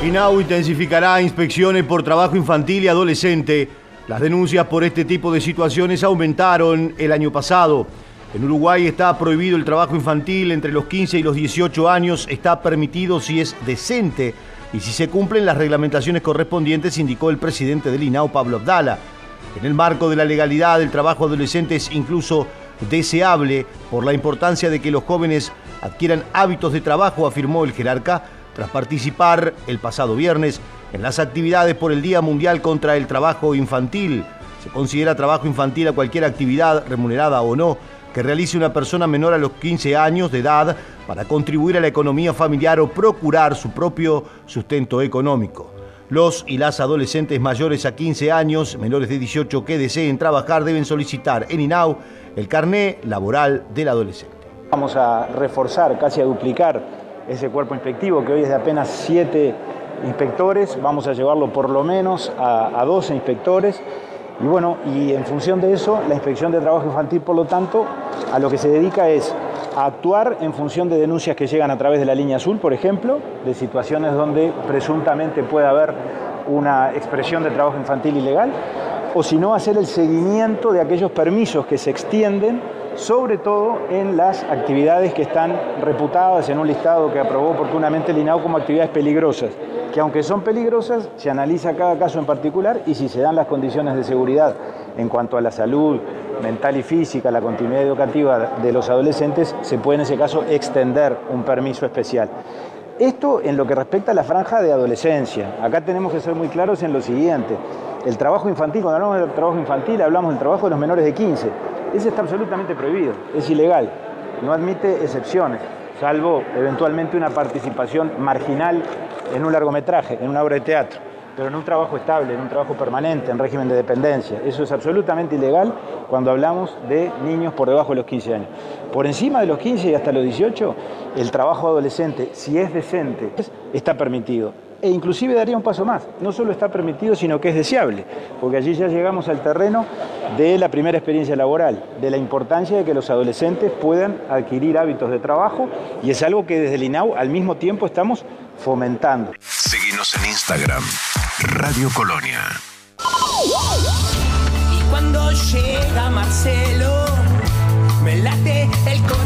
S1: INAU intensificará inspecciones por trabajo infantil y adolescente. Las denuncias por este tipo de situaciones aumentaron el año pasado. En Uruguay está prohibido el trabajo infantil entre los 15 y los 18 años, está permitido si es decente y si se cumplen las reglamentaciones correspondientes, indicó el presidente del INAU, Pablo Abdala. En el marco de la legalidad, el trabajo adolescente es incluso deseable por la importancia de que los jóvenes adquieran hábitos de trabajo, afirmó el jerarca, tras participar el pasado viernes en las actividades por el Día Mundial contra el Trabajo Infantil. Se considera trabajo infantil a cualquier actividad, remunerada o no, que realice una persona menor a los 15 años de edad para contribuir a la economía familiar o procurar su propio sustento económico. Los y las adolescentes mayores a 15 años, menores de 18 que deseen trabajar, deben solicitar en INAU el carné laboral del adolescente.
S15: Vamos a reforzar, casi a duplicar ese cuerpo inspectivo que hoy es de apenas 7 inspectores, vamos a llevarlo por lo menos a, a 12 inspectores. Y bueno, y en función de eso, la Inspección de Trabajo Infantil, por lo tanto, a lo que se dedica es a actuar en función de denuncias que llegan a través de la línea azul, por ejemplo, de situaciones donde presuntamente puede haber una expresión de trabajo infantil ilegal, o si no, hacer el seguimiento de aquellos permisos que se extienden, sobre todo en las actividades que están reputadas en un listado que aprobó oportunamente el INAO como actividades peligrosas que aunque son peligrosas, se analiza cada caso en particular y si se dan las condiciones de seguridad en cuanto a la salud mental y física, la continuidad educativa de los adolescentes, se puede en ese caso extender un permiso especial. Esto en lo que respecta a la franja de adolescencia. Acá tenemos que ser muy claros en lo siguiente. El trabajo infantil, cuando hablamos del trabajo infantil, hablamos del trabajo de los menores de 15. Ese está absolutamente prohibido, es ilegal, no admite excepciones, salvo eventualmente una participación marginal en un largometraje, en una obra de teatro, pero en un trabajo estable, en un trabajo permanente, en régimen de dependencia. Eso es absolutamente ilegal cuando hablamos de niños por debajo de los 15 años. Por encima de los 15 y hasta los 18, el trabajo adolescente, si es decente, está permitido. E inclusive daría un paso más, no solo está permitido, sino que es deseable, porque allí ya llegamos al terreno de la primera experiencia laboral, de la importancia de que los adolescentes puedan adquirir hábitos de trabajo, y es algo que desde el INAU al mismo tiempo estamos fomentando.
S2: Seguimos en Instagram, Radio Colonia.
S4: Y cuando llega Marcelo, me late el corazón.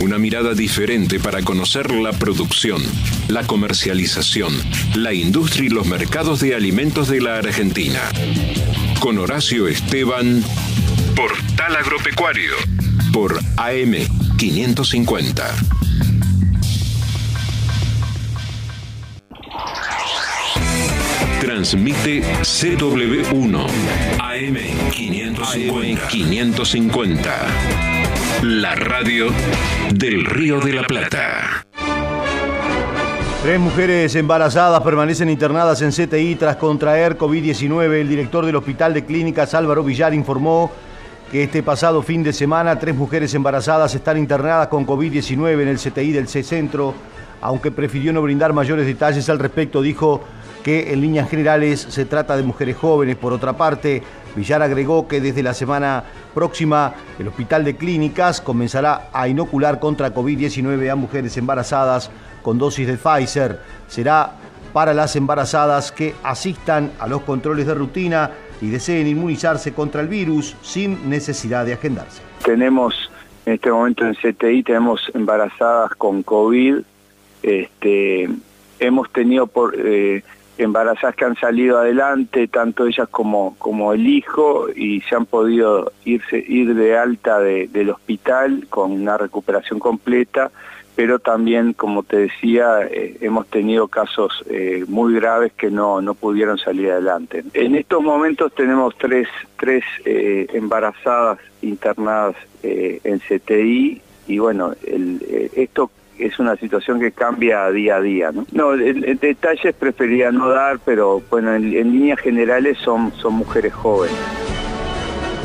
S2: Una mirada diferente para conocer la producción, la comercialización, la industria y los mercados de alimentos de la Argentina. Con Horacio Esteban, Portal Agropecuario, por AM 550. Transmite CW1 AM 550. 550. La radio del Río de la Plata.
S1: Tres mujeres embarazadas permanecen internadas en CTI tras contraer COVID-19. El director del Hospital de Clínicas, Álvaro Villar, informó que este pasado fin de semana tres mujeres embarazadas están internadas con COVID-19 en el CTI del C-Centro. Aunque prefirió no brindar mayores detalles al respecto, dijo que en líneas generales se trata de mujeres jóvenes. Por otra parte, Villar agregó que desde la semana próxima el Hospital de Clínicas comenzará a inocular contra COVID-19 a mujeres embarazadas con dosis de Pfizer. Será para las embarazadas que asistan a los controles de rutina y deseen inmunizarse contra el virus sin necesidad de agendarse.
S14: Tenemos en este momento en CTI, tenemos embarazadas con COVID Este, hemos tenido por, eh, embarazadas que han salido adelante, tanto ellas como, como el hijo, y se han podido irse, ir de alta del hospital con una recuperación completa, pero también, como te decía, eh, hemos tenido casos eh, muy graves que no, no pudieron salir adelante. En estos momentos tenemos tres, tres eh, embarazadas internadas en CTI y bueno, esto es una situación que cambia día a día. No, detalles preferiría no dar, pero bueno, en, en líneas generales son, son mujeres jóvenes.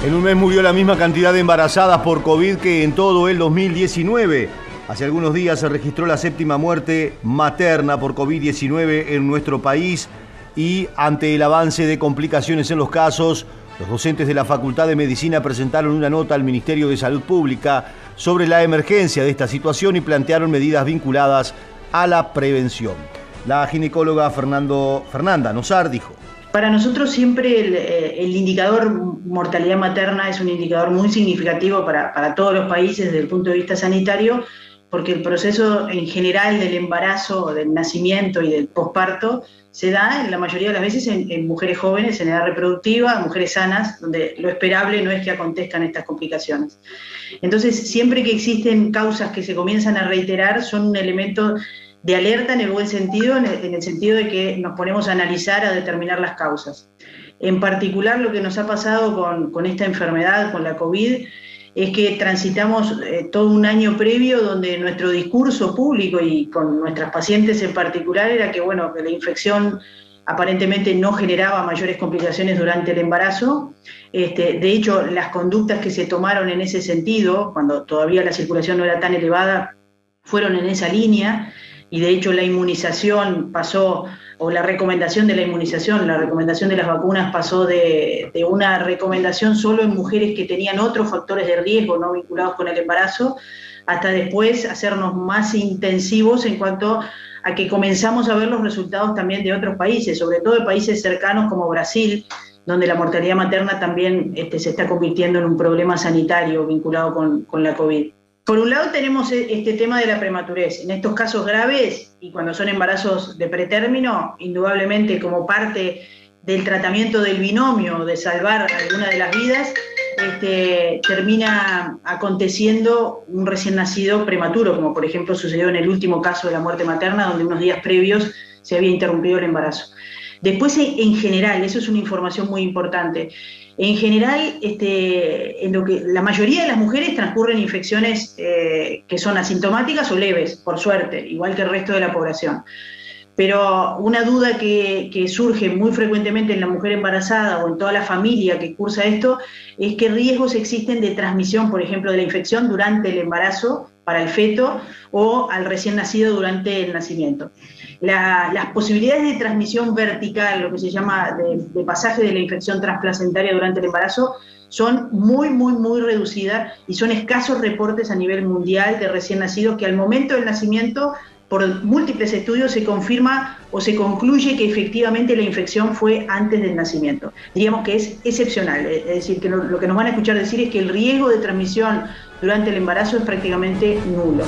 S1: En un mes murió la misma cantidad de embarazadas por COVID que en todo el 2019. Hace algunos días se registró la séptima muerte materna por COVID-19 en nuestro país y ante el avance de complicaciones en los casos, los docentes de la Facultad de Medicina presentaron una nota al Ministerio de Salud Pública sobre la emergencia de esta situación y plantearon medidas vinculadas a la prevención. La ginecóloga Fernando, Fernanda Nosar dijo.
S16: Para nosotros siempre eh, el, indicador mortalidad materna es un indicador muy significativo para, para todos los países desde el punto de vista sanitario porque el proceso en general del embarazo, del nacimiento y del posparto se da en la mayoría de las veces en, mujeres jóvenes, en edad reproductiva, mujeres sanas, donde lo esperable no es que acontezcan estas complicaciones. Entonces, siempre que existen causas que se comienzan a reiterar, son un elemento de alerta en el buen sentido, en el, sentido de que nos ponemos a analizar, a determinar las causas. En particular, lo que nos ha pasado con, esta enfermedad, con la COVID, es que transitamos eh, todo un año previo donde nuestro discurso público y con nuestras pacientes en particular era que, bueno, que la infección aparentemente no generaba mayores complicaciones durante el embarazo. Este, de hecho, las conductas que se tomaron en ese sentido, cuando todavía la circulación no era tan elevada, fueron en esa línea y de hecho la inmunización pasó o la recomendación de la inmunización, la recomendación de las vacunas pasó de, una recomendación solo en mujeres que tenían otros factores de riesgo no vinculados con el embarazo, hasta después hacernos más intensivos en cuanto a que comenzamos a ver los resultados también de otros países, sobre todo de países cercanos como Brasil, donde la mortalidad materna también este, se está convirtiendo en un problema sanitario vinculado con, con la COVID. Por un lado tenemos e, este tema de la prematurez. En estos casos graves y cuando son embarazos de pretérmino, indudablemente como parte del tratamiento del binomio de salvar alguna de las vidas, este, termina aconteciendo un recién nacido prematuro, como por ejemplo sucedió en el último caso de la muerte materna, donde unos días previos se había interrumpido el embarazo. Después, en general, eso es una información muy importante. En general, este, en lo que, la mayoría de las mujeres transcurren infecciones eh, que son asintomáticas o leves, por suerte, igual que el resto de la población. Pero una duda que, que, surge muy frecuentemente en la mujer embarazada o en toda la familia que cursa esto es qué riesgos existen de transmisión, por ejemplo, de la infección durante el embarazo para el feto o al recién nacido durante el nacimiento las posibilidades de transmisión vertical, lo que se llama de, pasaje de la infección transplacentaria durante el embarazo, son muy, muy, muy reducidas y son escasos reportes a nivel mundial de recién nacidos que al momento del nacimiento, por múltiples estudios, se confirma o se concluye que efectivamente la infección fue antes del nacimiento. Diríamos que es excepcional, es decir, que lo que nos van a escuchar decir es que el riesgo de transmisión durante el embarazo es prácticamente nulo.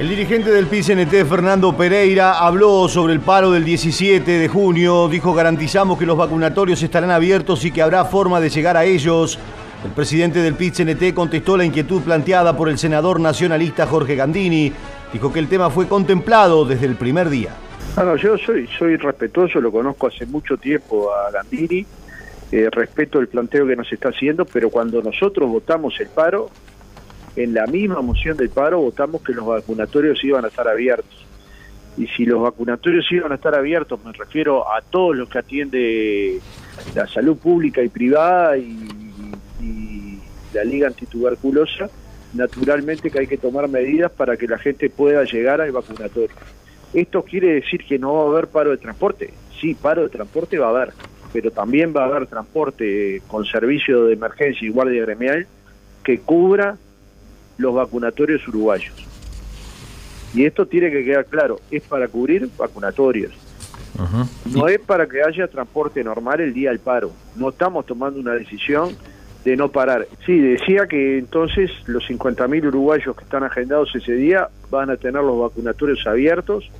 S1: El dirigente del PCNT, Fernando Pereira, habló sobre el paro del 17 de junio. Dijo, garantizamos que los vacunatorios estarán abiertos y que habrá forma de llegar a ellos. El presidente del PCNT contestó la inquietud planteada por el senador nacionalista Jorge Gandini. Dijo que el tema fue contemplado desde el primer día.
S17: Bueno, yo soy, soy respetuoso, lo conozco hace mucho tiempo a Gandini, eh, respeto el planteo que nos está haciendo, pero cuando nosotros votamos el paro, en la misma moción del paro votamos que los vacunatorios iban a estar abiertos. Y si los vacunatorios iban a estar abiertos, me refiero a todos los que atiende la salud pública y privada y, la Liga Antituberculosa, naturalmente que hay que tomar medidas para que la gente pueda llegar al vacunatorio. ¿Esto quiere decir que no va a haber paro de transporte? Sí, paro de transporte va a haber, pero también va a haber transporte con servicio de emergencia y guardia gremial que cubra los vacunatorios uruguayos. Y esto tiene que quedar claro, es para cubrir vacunatorios. No es para que haya transporte normal el día del paro. No estamos tomando una decisión de no parar. Sí, decía que entonces los 50.000 uruguayos que están agendados ese día van a tener los vacunatorios abiertos,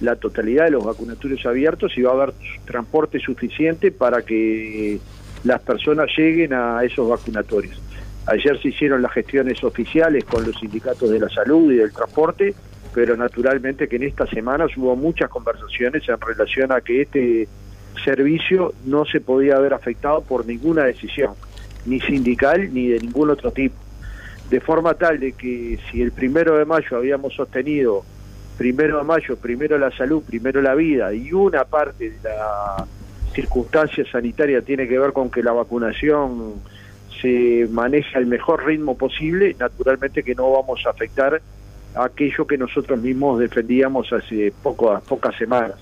S17: la totalidad de los vacunatorios abiertos y va a haber transporte suficiente para que las personas lleguen a esos vacunatorios. Ayer se hicieron las gestiones oficiales con los sindicatos de la salud y del transporte, pero naturalmente que en estas semanas hubo muchas conversaciones en relación a que este servicio no se podía haber afectado por ninguna decisión ni sindical ni de ningún otro tipo. De forma tal de que si el primero de mayo habíamos sostenido primero de mayo, primero la salud, primero la vida y una parte de la circunstancia sanitaria tiene que ver con que la vacunación se maneja al mejor ritmo posible, naturalmente que no vamos a afectar aquello que nosotros mismos defendíamos hace poco, pocas semanas,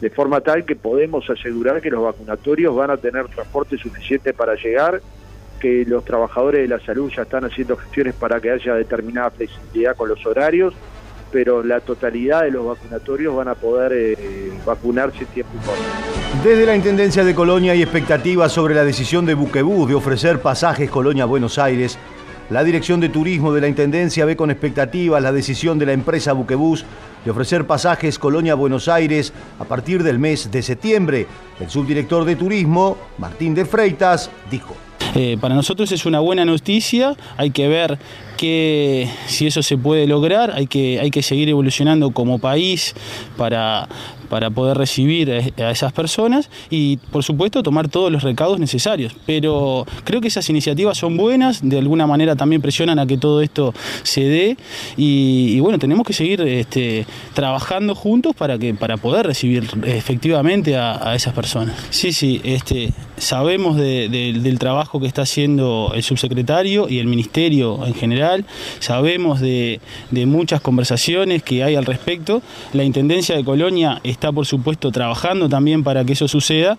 S17: de forma tal que podemos asegurar que los vacunatorios van a tener transporte suficiente para llegar que los trabajadores de la salud ya están haciendo gestiones para que haya determinada flexibilidad con los horarios, pero la totalidad de los vacunatorios van a poder eh, vacunarse en tiempo y.
S1: Desde la Intendencia de Colonia hay expectativas sobre la decisión de Buquebús de ofrecer pasajes Colonia-Buenos Aires. La Dirección de Turismo de la Intendencia ve con expectativas la decisión de la empresa Buquebús de ofrecer pasajes Colonia-Buenos Aires a partir del mes de septiembre. El subdirector de Turismo, Martín de Freitas, dijo.
S18: Eh, para nosotros es una buena noticia, hay que ver que si eso se puede lograr, hay que, hay que seguir evolucionando como país para, para poder recibir a esas personas y por supuesto tomar todos los recaudos necesarios. Pero creo que esas iniciativas son buenas, de alguna manera también presionan a que todo esto se dé y, bueno, tenemos que seguir este, trabajando juntos para, que, para poder recibir efectivamente a, esas personas. Sí, sí, este, sabemos del trabajo que está haciendo el subsecretario y el ministerio en general, sabemos de, muchas conversaciones que hay al respecto. La Intendencia de Colonia está por supuesto trabajando también para que eso suceda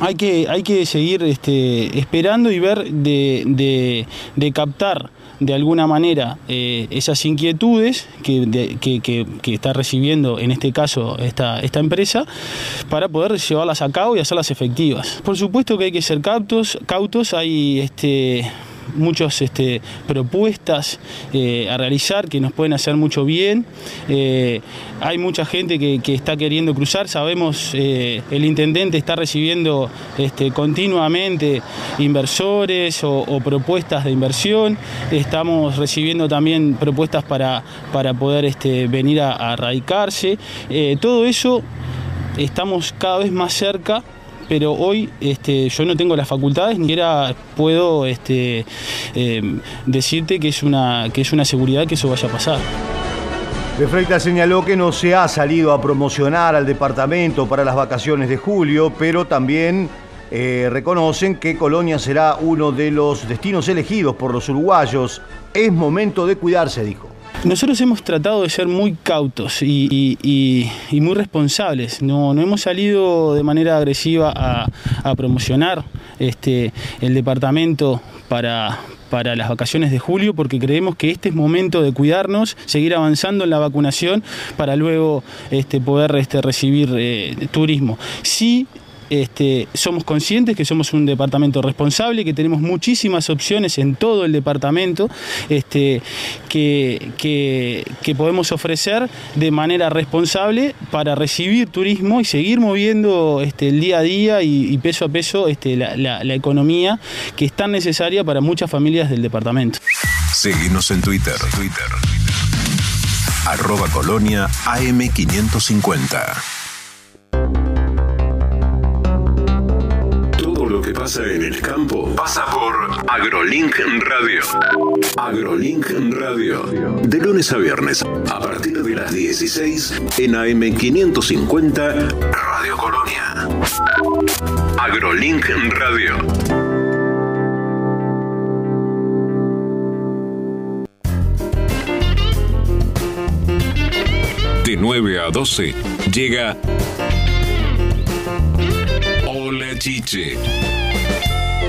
S18: hay que, hay que seguir este, esperando y ver de, captar de alguna manera eh, esas inquietudes que, que, está recibiendo en este caso esta, esta empresa para poder llevarlas a cabo y hacerlas efectivas. Por supuesto que hay que ser cautos, cautos hay este, muchas este, propuestas eh, a realizar que nos pueden hacer mucho bien. Eh, hay mucha gente que, está queriendo cruzar, sabemos eh, el intendente está recibiendo este, continuamente inversores o, propuestas de inversión, estamos recibiendo también propuestas para, para poder este, venir a, a radicarse. todo eso estamos cada vez más cerca pero hoy este, yo no tengo las facultades, ni siquiera puedo este, eh, decirte que es, una, que es una seguridad que eso vaya a pasar.
S1: De Freitas señaló que no se ha salido a promocionar al departamento para las vacaciones de julio, pero también eh, reconocen que Colonia será uno de los destinos elegidos por los uruguayos. Es momento de cuidarse, dijo.
S18: Nosotros hemos tratado de ser muy cautos y, muy responsables. No, hemos salido de manera agresiva a, promocionar este, el departamento para, las vacaciones de julio porque creemos que este es momento de cuidarnos, seguir avanzando en la vacunación para luego este, poder este, recibir eh, turismo. Sí este, somos conscientes que somos un departamento responsable, que tenemos muchísimas opciones en todo el departamento este, que, podemos ofrecer de manera responsable para recibir turismo y seguir moviendo este, el día a día y, peso a peso la, economía que es tan necesaria para muchas familias del departamento.
S2: Seguimos en Twitter. Twitter. Arroba Colonia AM550. En el campo pasa por AgroLink Radio. AgroLink Radio. De lunes a viernes, a partir de las 16 en AM550 Radio Colonia. AgroLink Radio. De 9 a 12 llega Hola Chiche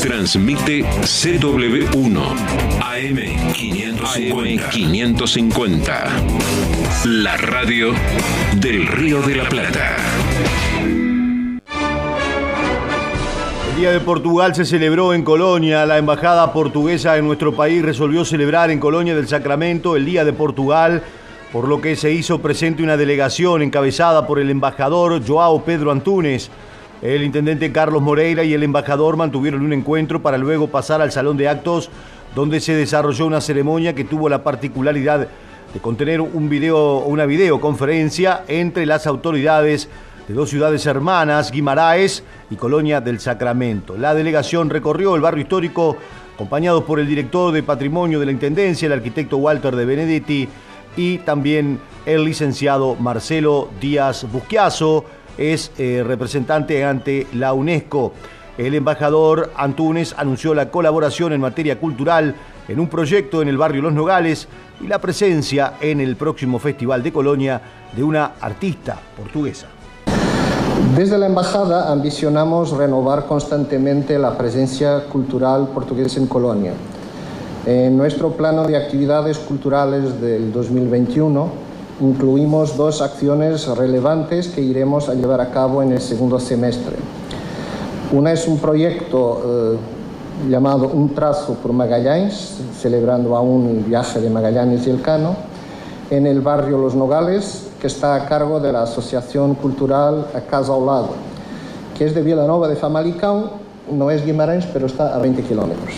S2: Transmite CW1 AM550. La radio del Río de la Plata.
S1: El Día de Portugal se celebró en Colonia. La embajada portuguesa en nuestro país resolvió celebrar en Colonia del Sacramento el Día de Portugal, por lo que se hizo presente una delegación encabezada por el embajador Joao Pedro Antunes. El intendente Carlos Moreira y el embajador mantuvieron un encuentro para luego pasar al salón de actos donde se desarrolló una ceremonia que tuvo la particularidad de contener un video, una videoconferencia entre las autoridades de dos ciudades hermanas, Guimaraes y Colonia del Sacramento. La delegación recorrió el barrio histórico acompañados por el director de Patrimonio de la Intendencia, el arquitecto Walter de Benedetti y también el licenciado Marcelo Díaz Busquiazo, es eh, representante ante la UNESCO. El embajador Antunes anunció la colaboración en materia cultural en un proyecto en el barrio Los Nogales y la presencia en el próximo Festival de Colonia de una artista portuguesa.
S19: Desde la Embajada ambicionamos renovar constantemente la presencia cultural portuguesa en Colonia. En nuestro plano de actividades culturales del 2021 incluimos dos acciones relevantes que iremos a llevar a cabo en el segundo semestre. Una es un proyecto eh, llamado Un trazo por Magallanes, celebrando aún el viaje de Magallanes y el Cano, en el barrio Los Nogales, que está a cargo de la Asociación Cultural Casa ao Lado, que es de Villanova de Famalicão, no es Guimarães, pero está a 20 kilómetros.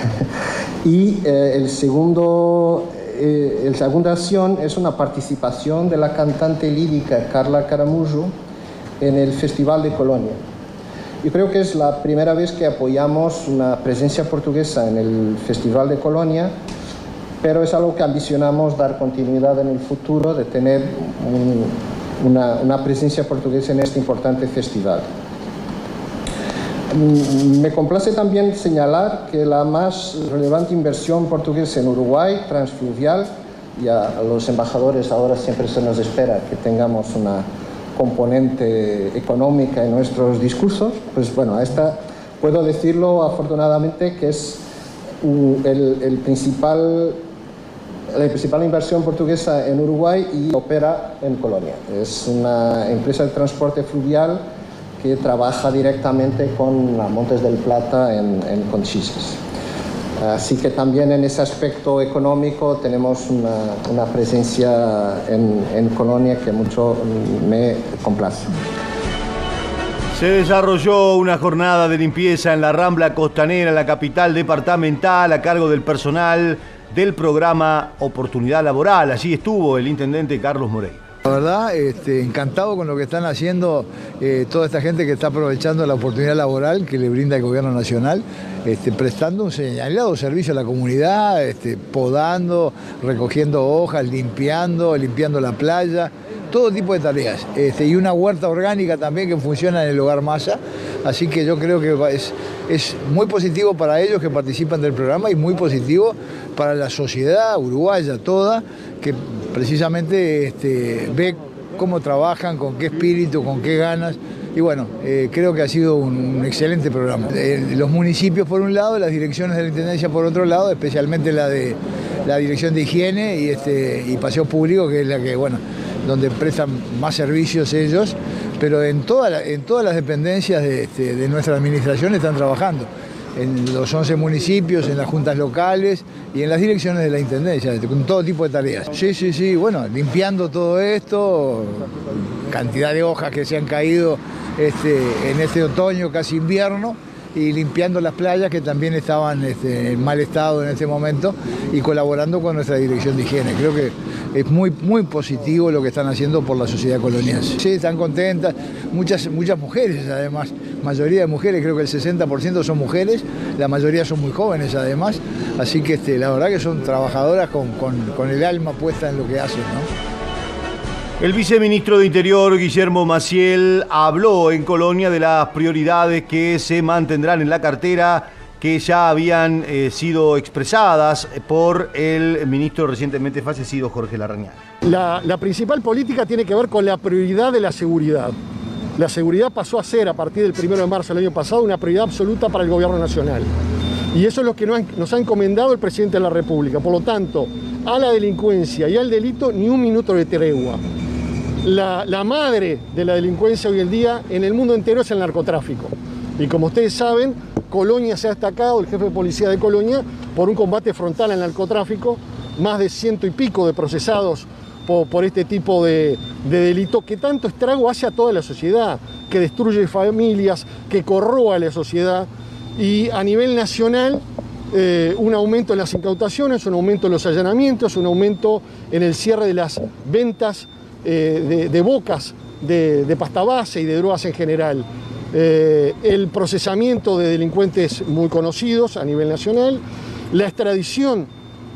S19: y eh, el segundo eh, la segunda acción es una participación de la cantante lírica Carla Caramullo en el Festival de Colonia. Yo creo que es la primera vez que apoyamos una presencia portuguesa en el Festival de Colonia, pero es algo que ambicionamos dar continuidad en el futuro, de tener una, una presencia portuguesa en este importante festival. Mm, me complace también señalar que la más relevante inversión portuguesa en Uruguay, transfluvial, y a los embajadores ahora siempre se nos espera que tengamos una componente económica en nuestros discursos, pues bueno, esta puedo decirlo afortunadamente que es el, el principal la principal inversión portuguesa en Uruguay y opera en Colonia. Es una empresa de transporte fluvial que trabaja directamente con Montes del Plata en, en. Así que también en ese aspecto económico tenemos una, una presencia en, en Colonia que mucho me complace.
S1: Se desarrolló una jornada de limpieza en la Rambla Costanera, la capital departamental, a cargo del personal del programa Oportunidad Laboral. Allí estuvo el intendente Carlos Moreira.
S20: La verdad, este, encantado con lo que están haciendo eh, toda esta gente que está aprovechando la oportunidad laboral que le brinda el gobierno nacional, este, prestando un señalado servicio a la comunidad, este, podando, recogiendo hojas, limpiando, limpiando la playa, todo tipo de tareas. Este, y una huerta orgánica también que funciona en el hogar Masa. Así que yo creo que es, es muy positivo para ellos que participan del programa y muy positivo para la sociedad uruguaya toda, que precisamente este, ve cómo trabajan, con qué espíritu, con qué ganas. Y bueno, eh, creo que ha sido un, excelente programa. Eh, los municipios por un lado, las direcciones de la Intendencia por otro lado, especialmente la de la Dirección de Higiene y, este, y Paseo Público, que es la que, bueno, donde prestan más servicios ellos, pero en, toda en todas las dependencias de, este, de nuestra administración están trabajando en los 11 municipios, en las juntas locales y en las direcciones de la Intendencia, con todo tipo de tareas. Sí, sí, sí, bueno, limpiando todo esto, cantidad de hojas que se han caído este, en este otoño, casi invierno, y limpiando las playas que también estaban este, en mal estado en este momento y colaborando con nuestra dirección de higiene. Creo que es muy, muy positivo lo que están haciendo por la sociedad colonial. Sí, están contentas, muchas, muchas mujeres además, mayoría de mujeres, creo que el 60% son mujeres, la mayoría son muy jóvenes además, así que este, la verdad que son trabajadoras con, con- con el alma puesta en lo que hacen.
S1: El viceministro de Interior, Guillermo Maciel, habló en Colonia de las prioridades que se mantendrán en la cartera que ya habían eh, sido expresadas por el ministro recientemente fallecido Jorge Larrañaga.
S21: La, la principal política tiene que ver con la prioridad de la seguridad. La seguridad pasó a ser, a partir del 1 de marzo del año pasado, una prioridad absoluta para el gobierno nacional. Y eso es lo que nos ha encomendado el presidente de la República. Por lo tanto, a la delincuencia y al delito ni un minuto de tregua. La, madre de la delincuencia hoy en día en el mundo entero es el narcotráfico. Y como ustedes saben, Colonia se ha destacado, el jefe de policía de Colonia, por un combate frontal al narcotráfico, más de ciento y pico de procesados por, este tipo de, de, delito que tanto estrago hace a toda la sociedad, que destruye familias, que corroa a la sociedad y a nivel nacional eh, un aumento en las incautaciones, un aumento en los allanamientos, un aumento en el cierre de las ventas eh, de, bocas de, de, pasta base y de drogas en general. Eh, el procesamiento de delincuentes muy conocidos a nivel nacional, la extradición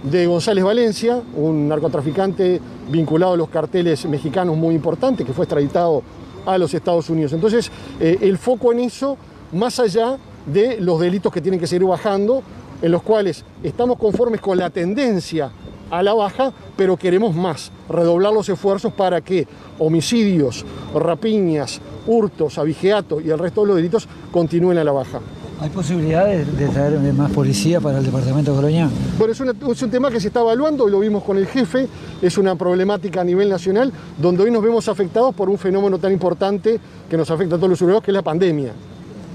S21: de González Valencia, un narcotraficante vinculado a los carteles mexicanos muy importante, que fue extraditado a los Estados Unidos. Entonces, eh, el foco en eso, más allá de los delitos que tienen que seguir bajando, en los cuales estamos conformes con la tendencia a la baja, pero queremos más, redoblar los esfuerzos para que homicidios, rapiñas, hurtos, abigeato y el resto de los delitos continúen a la baja.
S22: ¿Hay posibilidades de traer más policía para el departamento de Colonia?
S21: Bueno, es, una, es, un tema que se está evaluando, lo vimos con el jefe, es una problemática a nivel nacional, donde hoy nos vemos afectados por un fenómeno tan importante que nos afecta a todos los europeos, que es la pandemia.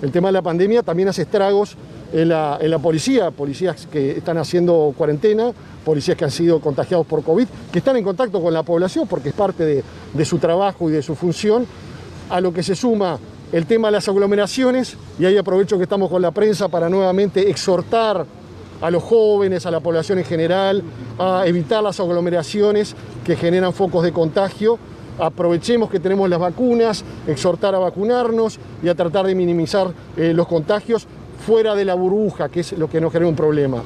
S21: El tema de la pandemia también hace estragos en la, policía, policías que están haciendo cuarentena, policías que han sido contagiados por COVID, que están en contacto con la población porque es parte de, de su trabajo y de su función, a lo que se suma el tema de las aglomeraciones, y ahí aprovecho que estamos con la prensa para nuevamente exhortar a los jóvenes, a la población en general, a evitar las aglomeraciones que generan focos de contagio. Aprovechemos que tenemos las vacunas, exhortar a vacunarnos y a tratar de minimizar eh, los contagios fuera de la burbuja, que es lo que nos genera un problema.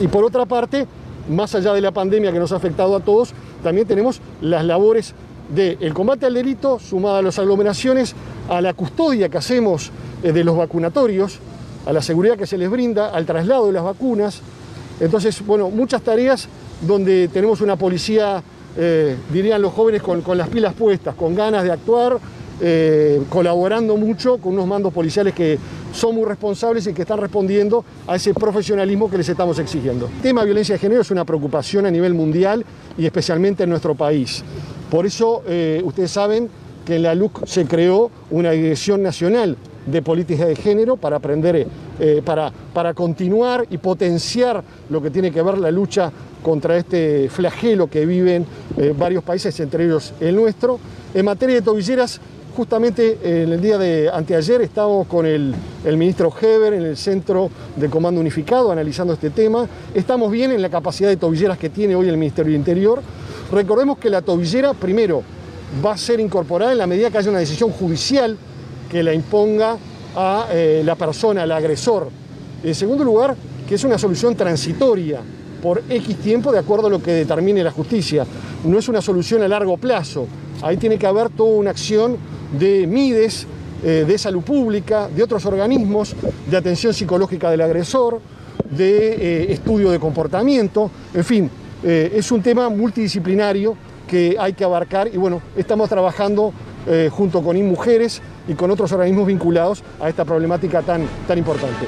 S21: Y por otra parte, más allá de la pandemia que nos ha afectado a todos, también tenemos las labores del combate al delito, sumada a las aglomeraciones, a la custodia que hacemos eh, de los vacunatorios, a la seguridad que se les brinda, al traslado de las vacunas. Entonces, bueno, muchas tareas donde tenemos una policía, eh, dirían los jóvenes, con, con, las pilas puestas, con ganas de actuar, eh, colaborando mucho con unos mandos policiales que son muy responsables y que están respondiendo a ese profesionalismo que les estamos exigiendo. El tema de violencia de género es una preocupación a nivel mundial y especialmente en nuestro país. Por eso, eh, ustedes saben que en la LUC se creó una dirección nacional de política de género para aprender, eh, para, para continuar y potenciar lo que tiene que ver la lucha contra este flagelo que viven eh, varios países, entre ellos el nuestro. En materia de tobilleras, justamente en el día de anteayer estábamos con el, el, ministro Heber en el Centro de Comando Unificado analizando este tema. Estamos bien en la capacidad de tobilleras que tiene hoy el Ministerio del Interior. Recordemos que la tobillera, primero, va a ser incorporada en la medida que haya una decisión judicial que la imponga a eh, la persona, al agresor. En segundo lugar, que es una solución transitoria por X tiempo de acuerdo a lo que determine la justicia. No es una solución a largo plazo. Ahí tiene que haber toda una acción de MIDES, eh, de salud pública, de otros organismos, de atención psicológica del agresor, de eh, estudio de comportamiento, en fin, eh, es un tema multidisciplinario que hay que abarcar y bueno, estamos trabajando junto con InMujeres y con otros organismos vinculados a esta problemática tan, tan importante.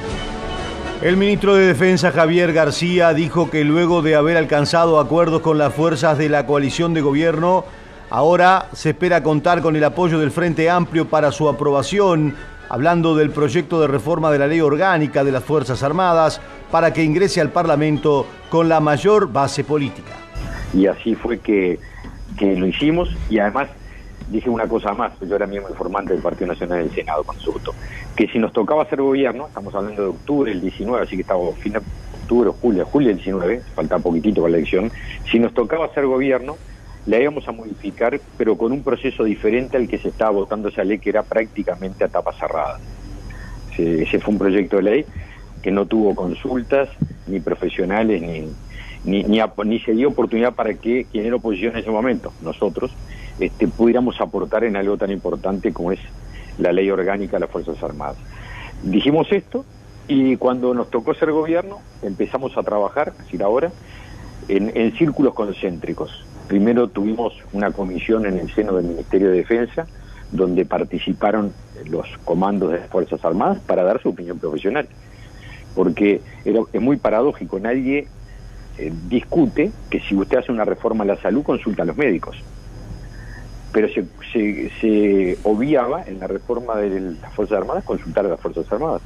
S1: El ministro de Defensa Javier García dijo que luego de haber alcanzado acuerdos con las fuerzas de la coalición de gobierno, ahora se espera contar con el apoyo del Frente Amplio para su aprobación, hablando del proyecto de reforma de la ley orgánica de las Fuerzas Armadas para que ingrese al Parlamento con la mayor base política.
S23: Y así fue que, que lo hicimos y además dije una cosa más, yo era miembro informante del Partido Nacional del Senado con que si nos tocaba hacer gobierno, estamos hablando de octubre el 19, así que estamos fin de octubre, julio, julio el 19, falta poquitito para la elección, si nos tocaba hacer gobierno, la íbamos a modificar, pero con un proceso diferente al que se estaba votando esa ley, que era prácticamente a tapa cerrada. Ese, fue un proyecto de ley que no tuvo consultas, ni profesionales, ni, ni, ni, ni, se dio oportunidad para que quien era oposición en ese momento, nosotros, este, pudiéramos aportar en algo tan importante como es la ley orgánica de las Fuerzas Armadas. Dijimos esto Y cuando nos tocó ser gobierno, empezamos a trabajar, es decir, ahora, en, en círculos concéntricos. Primero tuvimos una comisión en el seno del Ministerio de Defensa, donde participaron los comandos de las Fuerzas Armadas para dar su opinión profesional. Porque era, es muy paradójico, nadie eh, discute que si usted hace una reforma a la salud, consulta a los médicos. Pero se, se, se obviaba en la reforma de las Fuerzas Armadas consultar a las Fuerzas Armadas.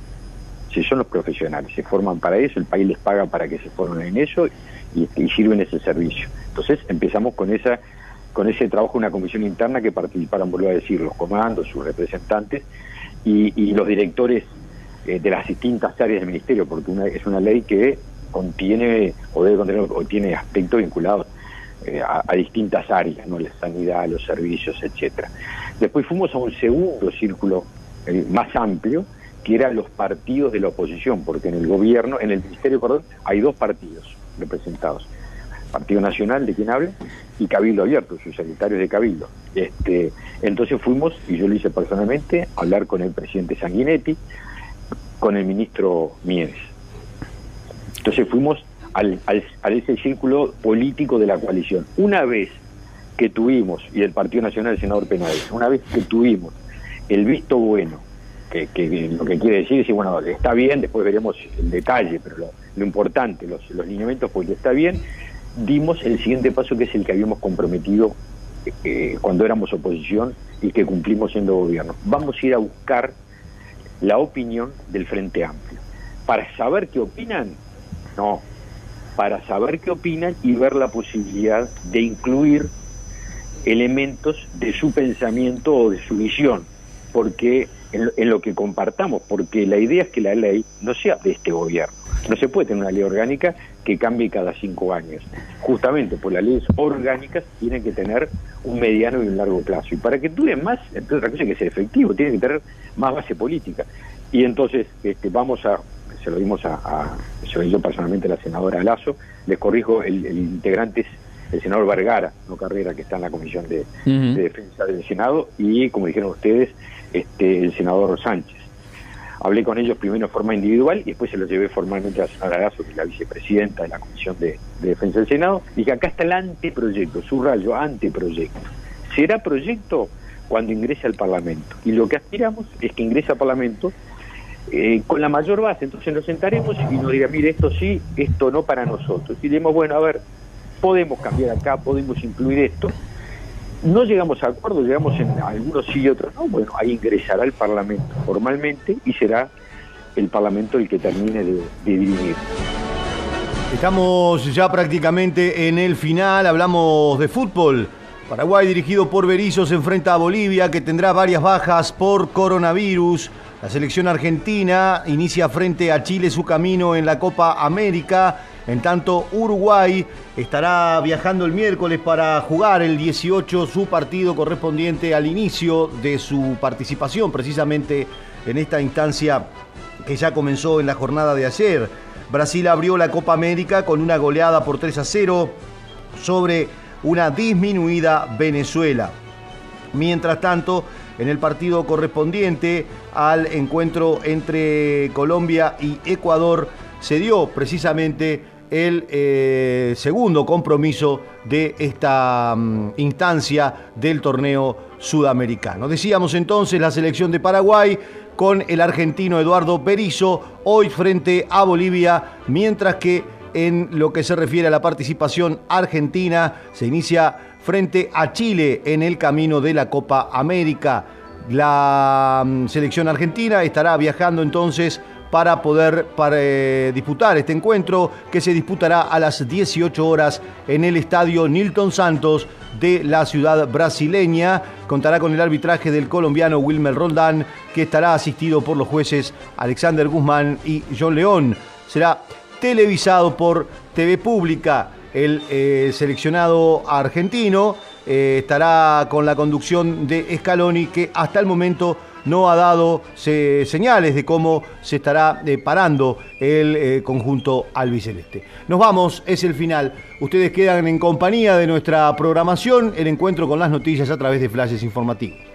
S23: Si son los profesionales, se forman para eso, el país les paga para que se formen en eso y, sirven ese servicio. Entonces empezamos con esa con ese trabajo una comisión interna que participaron, vuelvo a decir, los comandos, sus representantes y, los directores eh, de las distintas áreas del ministerio, porque una, es una ley que contiene o debe contener o tiene aspectos vinculados eh, a, a, distintas áreas, no la sanidad, los servicios, etcétera. Después fuimos a un segundo círculo eh, más amplio, que eran los partidos de la oposición, porque en el gobierno, en el Ministerio, perdón, hay dos partidos representados. Partido Nacional, de quien hable, y Cabildo Abierto, sus secretarios de Cabildo. Este, entonces fuimos, y yo lo hice personalmente, a hablar con el presidente Sanguinetti, con el ministro Mieres. Entonces fuimos al, al, a ese círculo político de la coalición. Una vez que tuvimos, y el Partido Nacional, el senador Penales, una vez que tuvimos el visto bueno, que, que lo que quiere decir es, bueno, está bien, después veremos el detalle, pero lo, lo importante, los, los lineamientos, pues está bien, dimos el siguiente paso que es el que habíamos comprometido eh, cuando éramos oposición y que cumplimos siendo gobierno. Vamos a ir a buscar la opinión del Frente Amplio. Para saber qué opinan, no, para saber qué opinan y ver la posibilidad de incluir elementos de su pensamiento o de su visión, porque en, en lo que compartamos, porque la idea es que la ley no sea de este gobierno. No se puede tener una ley orgánica que cambie cada cinco años. Justamente por las leyes orgánicas tienen que tener un mediano y un largo plazo. Y para que dure más, entonces otra cosa hay que ser efectivo, tiene que tener más base política. Y entonces este, vamos a, se lo dimos a, a se lo hizo personalmente a la senadora Lazo, les corrijo, el, el integrante es el senador Vergara, no Carrera, que está en la Comisión de, uh -huh. de Defensa del Senado, y como dijeron ustedes, este, el senador Sánchez. Hablé con ellos primero en forma individual y después se los llevé formalmente a la señora Lazo, que es la vicepresidenta de la Comisión de, de, Defensa del Senado. Dije, acá está el anteproyecto, subrayo, anteproyecto. Será proyecto cuando ingrese al Parlamento. Y lo que aspiramos es que ingrese al Parlamento eh, con la mayor base. Entonces nos sentaremos y nos dirá, mire, esto sí, esto no para nosotros. Y diremos, bueno, a ver, podemos cambiar acá, podemos incluir esto. No llegamos a acuerdo, llegamos en algunos sí y otros no. Bueno, ahí ingresará el Parlamento formalmente y será el Parlamento el que termine de, de.
S1: Estamos ya prácticamente en el final, hablamos de fútbol. Paraguay dirigido por Berizzo se enfrenta a Bolivia que tendrá varias bajas por coronavirus. La selección argentina inicia frente a Chile su camino en la Copa América. En tanto, Uruguay estará viajando el miércoles para jugar el 18 su partido correspondiente al inicio de su participación precisamente en esta instancia que ya comenzó en la jornada de ayer. Brasil abrió la Copa América con una goleada por 3 a 0 sobre una disminuida Venezuela. Mientras tanto, en el partido correspondiente al encuentro entre Colombia y Ecuador, se dio precisamente el eh, segundo compromiso de esta um, instancia del torneo sudamericano. Decíamos entonces la selección de Paraguay con el argentino Eduardo Berizzo hoy frente a Bolivia, mientras que en lo que se refiere a la participación argentina se inicia frente a Chile en el camino de la Copa América. La um, selección argentina estará viajando entonces para poder eh, disputar este encuentro que se disputará a las 18 horas en el estadio Nilton Santos de la ciudad brasileña. Contará con el arbitraje del colombiano Wilmer Roldán, que estará asistido por los jueces Alexander Guzmán y John León. Será televisado por TV Pública. El eh, seleccionado argentino eh, estará con la conducción de Scaloni, que hasta el momento no ha dado se, señales de cómo se estará eh, parando el eh, conjunto albiceleste. Nos vamos, es el final. Ustedes quedan en compañía de nuestra programación, el encuentro con las noticias a través de flashes informativos.